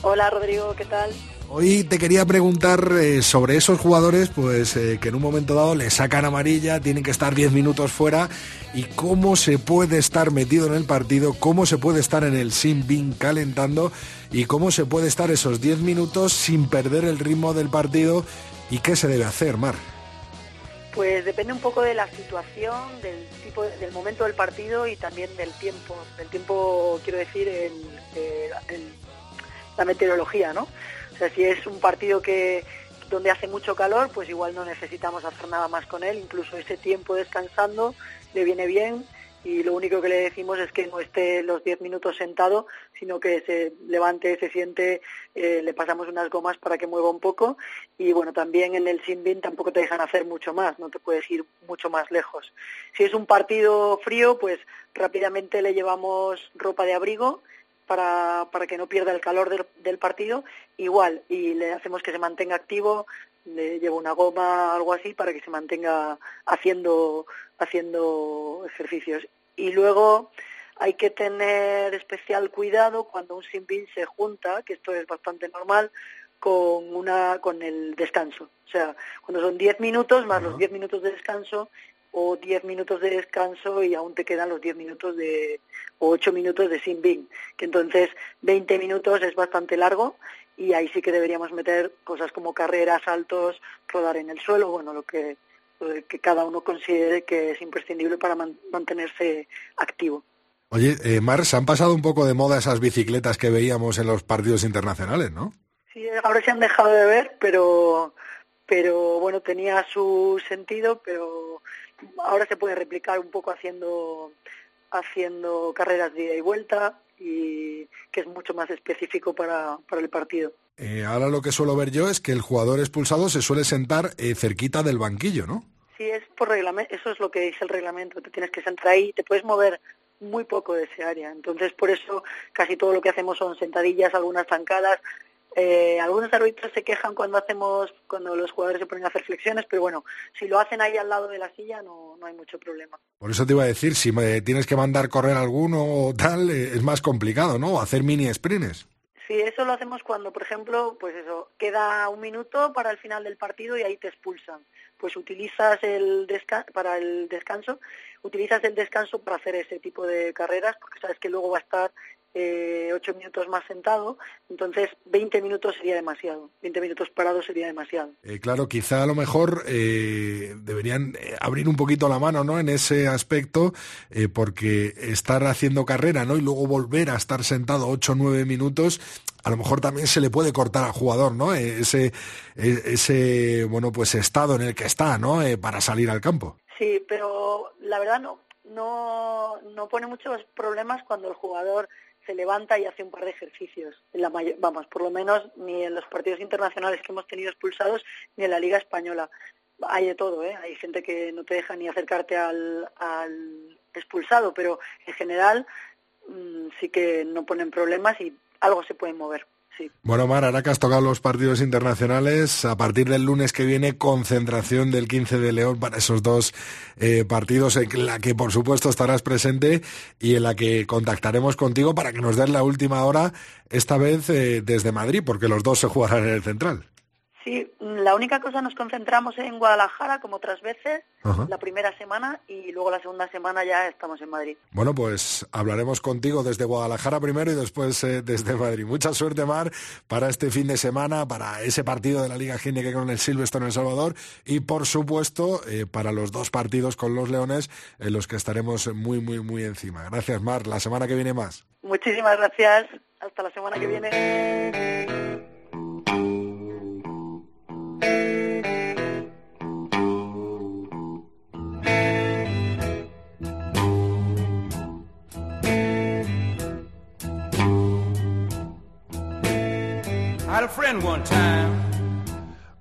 Hola Rodrigo, ¿qué tal? Hoy te quería preguntar eh, sobre esos jugadores pues eh, que en un momento dado le sacan amarilla, tienen que estar 10 minutos fuera y cómo se puede estar metido en el partido, cómo se puede estar en el sin bin calentando y cómo se puede estar esos 10 minutos sin perder el ritmo del partido y qué se debe hacer, Mar. Pues depende un poco de la situación, del tipo, del momento del partido y también del tiempo. Del tiempo, quiero decir, en, eh, en la meteorología, ¿no? O sea, si es un partido que donde hace mucho calor, pues igual no necesitamos hacer nada más con él. Incluso ese tiempo descansando le viene bien y lo único que le decimos es que no esté los 10 minutos sentado, sino que se levante, se siente, eh, le pasamos unas gomas para que mueva un poco y bueno, también en el Sinbin tampoco te dejan hacer mucho más, no te puedes ir mucho más lejos. Si es un partido frío, pues rápidamente le llevamos ropa de abrigo para, para que no pierda el calor del, del partido, igual, y le hacemos que se mantenga activo, le llevo una goma, algo así, para que se mantenga haciendo, haciendo ejercicios. Y luego hay que tener especial cuidado cuando un sinbin se junta, que esto es bastante normal, con una con el descanso. O sea, cuando son 10 minutos más los 10 minutos de descanso o 10 minutos de descanso y aún te quedan los 10 minutos de o 8 minutos de sinbin, que entonces 20 minutos es bastante largo y ahí sí que deberíamos meter cosas como carreras, saltos, rodar en el suelo, bueno, lo que que cada uno considere que es imprescindible para mantenerse activo. Oye, eh, Mar, se han pasado un poco de moda esas bicicletas que veíamos en los partidos internacionales, ¿no? Sí, ahora se han dejado de ver, pero, pero bueno, tenía su sentido, pero ahora se puede replicar un poco haciendo, haciendo carreras de ida y vuelta y que es mucho más específico para, para el partido. Eh, ahora lo que suelo ver yo es que el jugador expulsado se suele sentar eh, cerquita del banquillo, ¿no? Sí, es por reglamento, eso es lo que dice el reglamento, te tienes que sentar ahí, te puedes mover muy poco de ese área. Entonces, por eso casi todo lo que hacemos son sentadillas, algunas zancadas. Eh, algunos árbitros se quejan cuando hacemos, cuando los jugadores se ponen a hacer flexiones, pero bueno, si lo hacen ahí al lado de la silla no, no hay mucho problema. Por eso te iba a decir, si me tienes que mandar correr alguno o tal, eh, es más complicado, ¿no? Hacer mini sprints. Sí, eso lo hacemos cuando, por ejemplo, pues eso, queda un minuto para el final del partido y ahí te expulsan. Pues utilizas el descanso, para el descanso, utilizas el descanso para hacer ese tipo de carreras, porque sabes que luego va a estar eh, ocho minutos más sentado, entonces 20 minutos sería demasiado, 20 minutos parados sería demasiado. Eh, claro, quizá a lo mejor eh, deberían abrir un poquito la mano ¿no? en ese aspecto, porque estar haciendo carrera ¿no? y luego volver a estar sentado ocho o nueve minutos, a lo mejor también se le puede cortar al jugador, ¿no? Ese, e, ese bueno, pues estado en el que está, ¿no? para salir al campo. Sí, pero la verdad no, no, no pone muchos problemas cuando el jugador se levanta y hace un par de ejercicios. En la vamos, por lo menos ni en los partidos internacionales que hemos tenido expulsados, ni en la Liga Española. Hay de todo, ¿eh? Hay gente que no te deja ni acercarte al, al expulsado, pero en general mm, sí que no ponen problemas y algo se puede mover. Bueno, Mar, ahora que has tocado los partidos internacionales, a partir del lunes que viene, concentración del 15 de León para esos dos eh, partidos en la que, por supuesto, estarás presente y en la que contactaremos contigo para que nos des la última hora, esta vez eh, desde Madrid, porque los dos se jugarán en el Central. Sí, la única cosa nos concentramos en Guadalajara como otras veces, la primera semana y luego la segunda semana ya estamos en Madrid. Bueno, pues hablaremos contigo desde Guadalajara primero y después eh, desde Madrid. Mucha suerte, Mar, para este fin de semana, para ese partido de la Liga Gine con el Silvestre en El Salvador y, por supuesto, eh, para los dos partidos con los Leones en los que estaremos muy, muy, muy encima. Gracias, Mar. La semana que viene más. Muchísimas gracias. Hasta la semana que viene.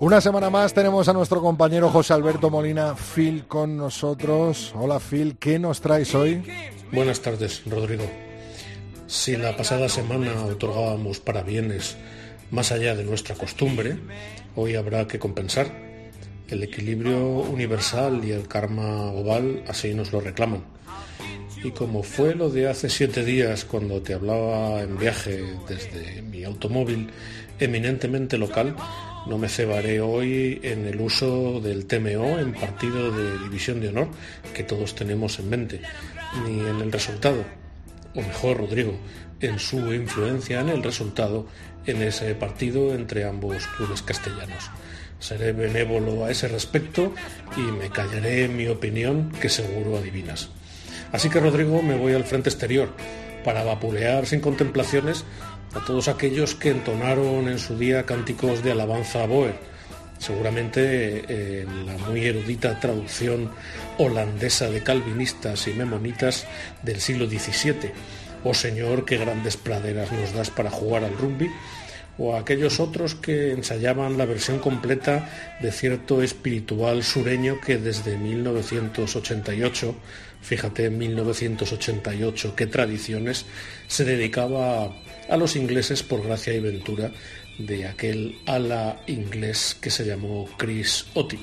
Una semana más tenemos a nuestro compañero José Alberto Molina Phil con nosotros. Hola Phil, ¿qué nos traes hoy? Buenas tardes, Rodrigo. Si la pasada semana otorgábamos parabienes más allá de nuestra costumbre, hoy habrá que compensar. El equilibrio universal y el karma oval así nos lo reclaman. Y como fue lo de hace siete días cuando te hablaba en viaje desde mi automóvil eminentemente local, no me cebaré hoy en el uso del TMO en partido de división de honor que todos tenemos en mente, ni en el resultado, o mejor, Rodrigo, en su influencia en el resultado en ese partido entre ambos clubes castellanos. Seré benévolo a ese respecto y me callaré mi opinión que seguro adivinas. Así que Rodrigo me voy al frente exterior para vapulear sin contemplaciones a todos aquellos que entonaron en su día cánticos de alabanza a Boer, seguramente en la muy erudita traducción holandesa de calvinistas y memonitas del siglo XVII. Oh Señor, qué grandes praderas nos das para jugar al rugby, o aquellos otros que ensayaban la versión completa de cierto espiritual sureño que desde 1988 fíjate, en 1988, qué tradiciones, se dedicaba a, los ingleses por gracia y ventura de aquel ala inglés que se llamó Chris Oti.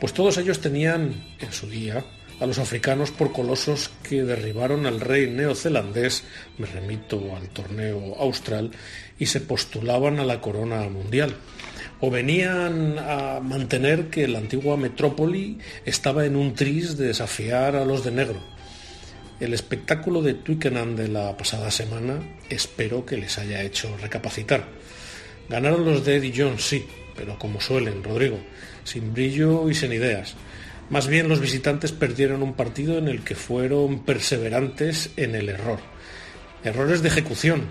Pues todos ellos tenían en su día a los africanos por colosos que derribaron al rey neozelandés, me remito al torneo austral, y se postulaban a la corona mundial o venían a mantener que la antigua metrópoli estaba en un tris de desafiar a los de negro. El espectáculo de Twickenham de la pasada semana espero que les haya hecho recapacitar. Ganaron los de Eddie Jones, sí, pero como suelen, Rodrigo, sin brillo y sin ideas. Más bien los visitantes perdieron un partido en el que fueron perseverantes en el error. Errores de ejecución,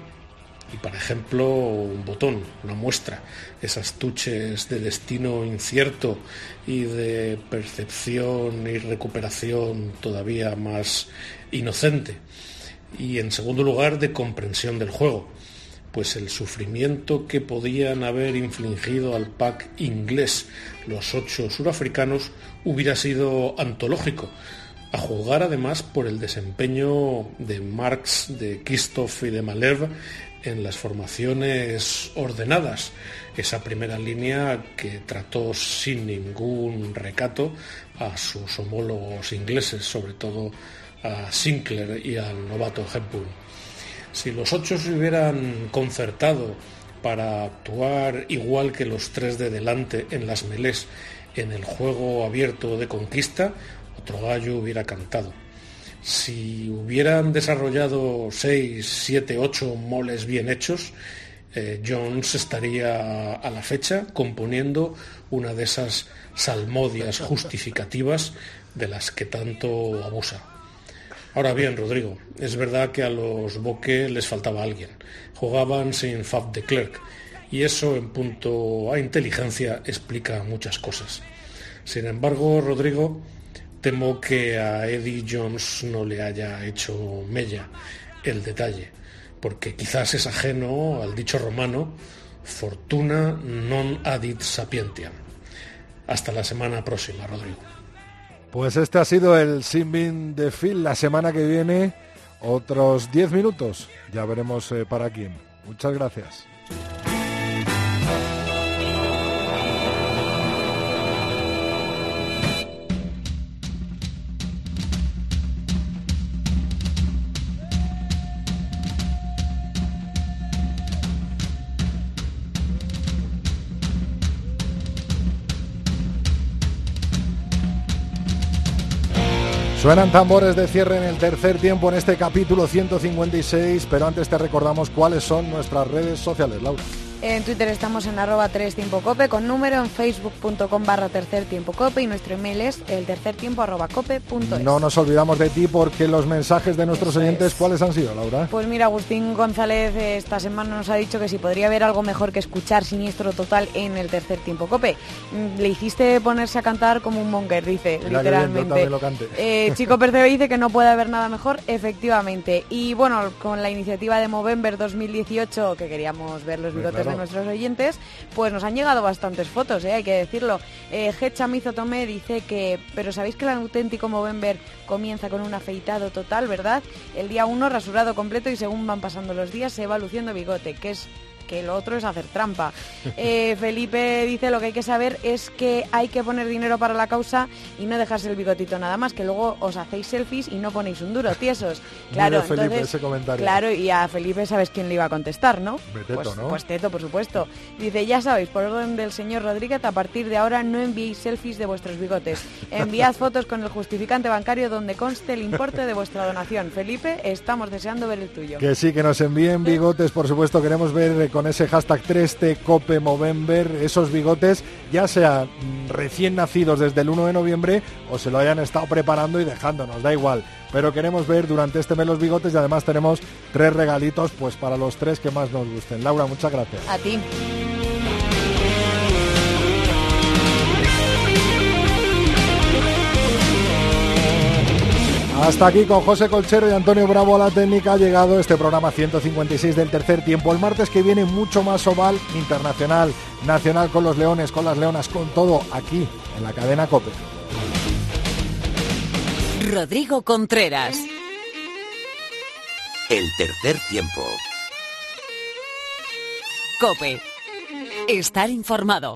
y, por ejemplo, un botón, una muestra, esas tuches de destino incierto y de percepción y recuperación todavía más inocente. Y en segundo lugar, de comprensión del juego, pues el sufrimiento que podían haber infligido al pack inglés los ocho surafricanos hubiera sido antológico, a jugar además por el desempeño de Marx, de Christoph y de Malev en las formaciones ordenadas, esa primera línea que trató sin ningún recato a sus homólogos ingleses, sobre todo a Sinclair y al novato Hepburn. Si los ocho se hubieran concertado para actuar igual que los tres de delante en las melés en el juego abierto de conquista, otro gallo hubiera cantado. Si hubieran desarrollado seis, siete, ocho moles bien hechos, eh, Jones estaría a la fecha componiendo una de esas salmodias justificativas de las que tanto abusa. Ahora bien, Rodrigo, es verdad que a los Boque les faltaba alguien. Jugaban sin Fab de Klerk y eso en punto a inteligencia explica muchas cosas. Sin embargo, Rodrigo, temo que a Eddie Jones no le haya hecho mella el detalle, porque quizás es ajeno al dicho romano fortuna non adit sapientiam. Hasta la semana próxima, Rodrigo. Pues este ha sido el Simbin de Phil. La semana que viene, otros 10 minutos. Ya veremos eh, para quién. Muchas gracias. Suenan tambores de cierre en el tercer tiempo en este capítulo 156, pero antes te recordamos cuáles son nuestras redes sociales, Laura. En Twitter estamos en arroba 3 tiempo cope con número en facebook.com barra tercer tiempo cope y nuestro email es el tercer tiempo arroba cope punto es. No nos olvidamos de ti porque los mensajes de nuestros oyentes, ¿cuáles han sido, Laura? Pues mira, Agustín González eh, esta semana nos ha dicho que si podría haber algo mejor que escuchar Siniestro Total en el tercer tiempo cope. Mm, Le hiciste ponerse a cantar como un monger, dice, Mira bien, literalmente. lo. Eh, Chico Percebe dice que no puede haber nada mejor, efectivamente. Y bueno, con la iniciativa de Movember 2018, que queríamos ver los Sí, bigotes claro. de nuestros oyentes, pues nos han llegado bastantes fotos, ¿eh? hay que decirlo. Eh. Chamizo Tomé dice que, pero sabéis que el auténtico Movember comienza con un afeitado total, ¿verdad? El día 1 rasurado completo y según van pasando los días se va luciendo bigote, que es que lo otro es hacer trampa. Eh, Felipe dice lo que hay que saber es que hay que poner dinero para la causa y no dejarse el bigotito nada más, que luego os hacéis selfies y no ponéis un duro, tiesos. Claro, Felipe entonces, ese comentario. claro, y a Felipe sabes quién le iba a contestar, ¿no? Beteto, pues, ¿no? pues Teto, por supuesto. Dice, ya sabéis, por orden del señor Rodríguez, a partir de ahora no enviéis selfies de vuestros bigotes. Enviad fotos con el justificante bancario donde conste el importe de vuestra donación. Felipe, estamos deseando ver el tuyo. Que sí, que nos envíen bigotes, por supuesto, queremos ver con ese hashtag 3T Cope Movember esos bigotes, ya sean mm, recién nacidos desde el 1 de noviembre o se lo hayan estado preparando y dejándonos, da igual. Pero queremos ver durante este mes los bigotes y además tenemos tres regalitos pues para los tres que más nos gusten. Laura, muchas gracias. A ti. Hasta aquí con José Colchero y Antonio Bravo a la técnica ha llegado este programa 156 del tercer tiempo. El martes que viene mucho más oval, internacional, nacional con los leones, con las leonas, con todo aquí en la cadena COPE. Rodrigo Contreras. El tercer tiempo. Cope. Estar informado.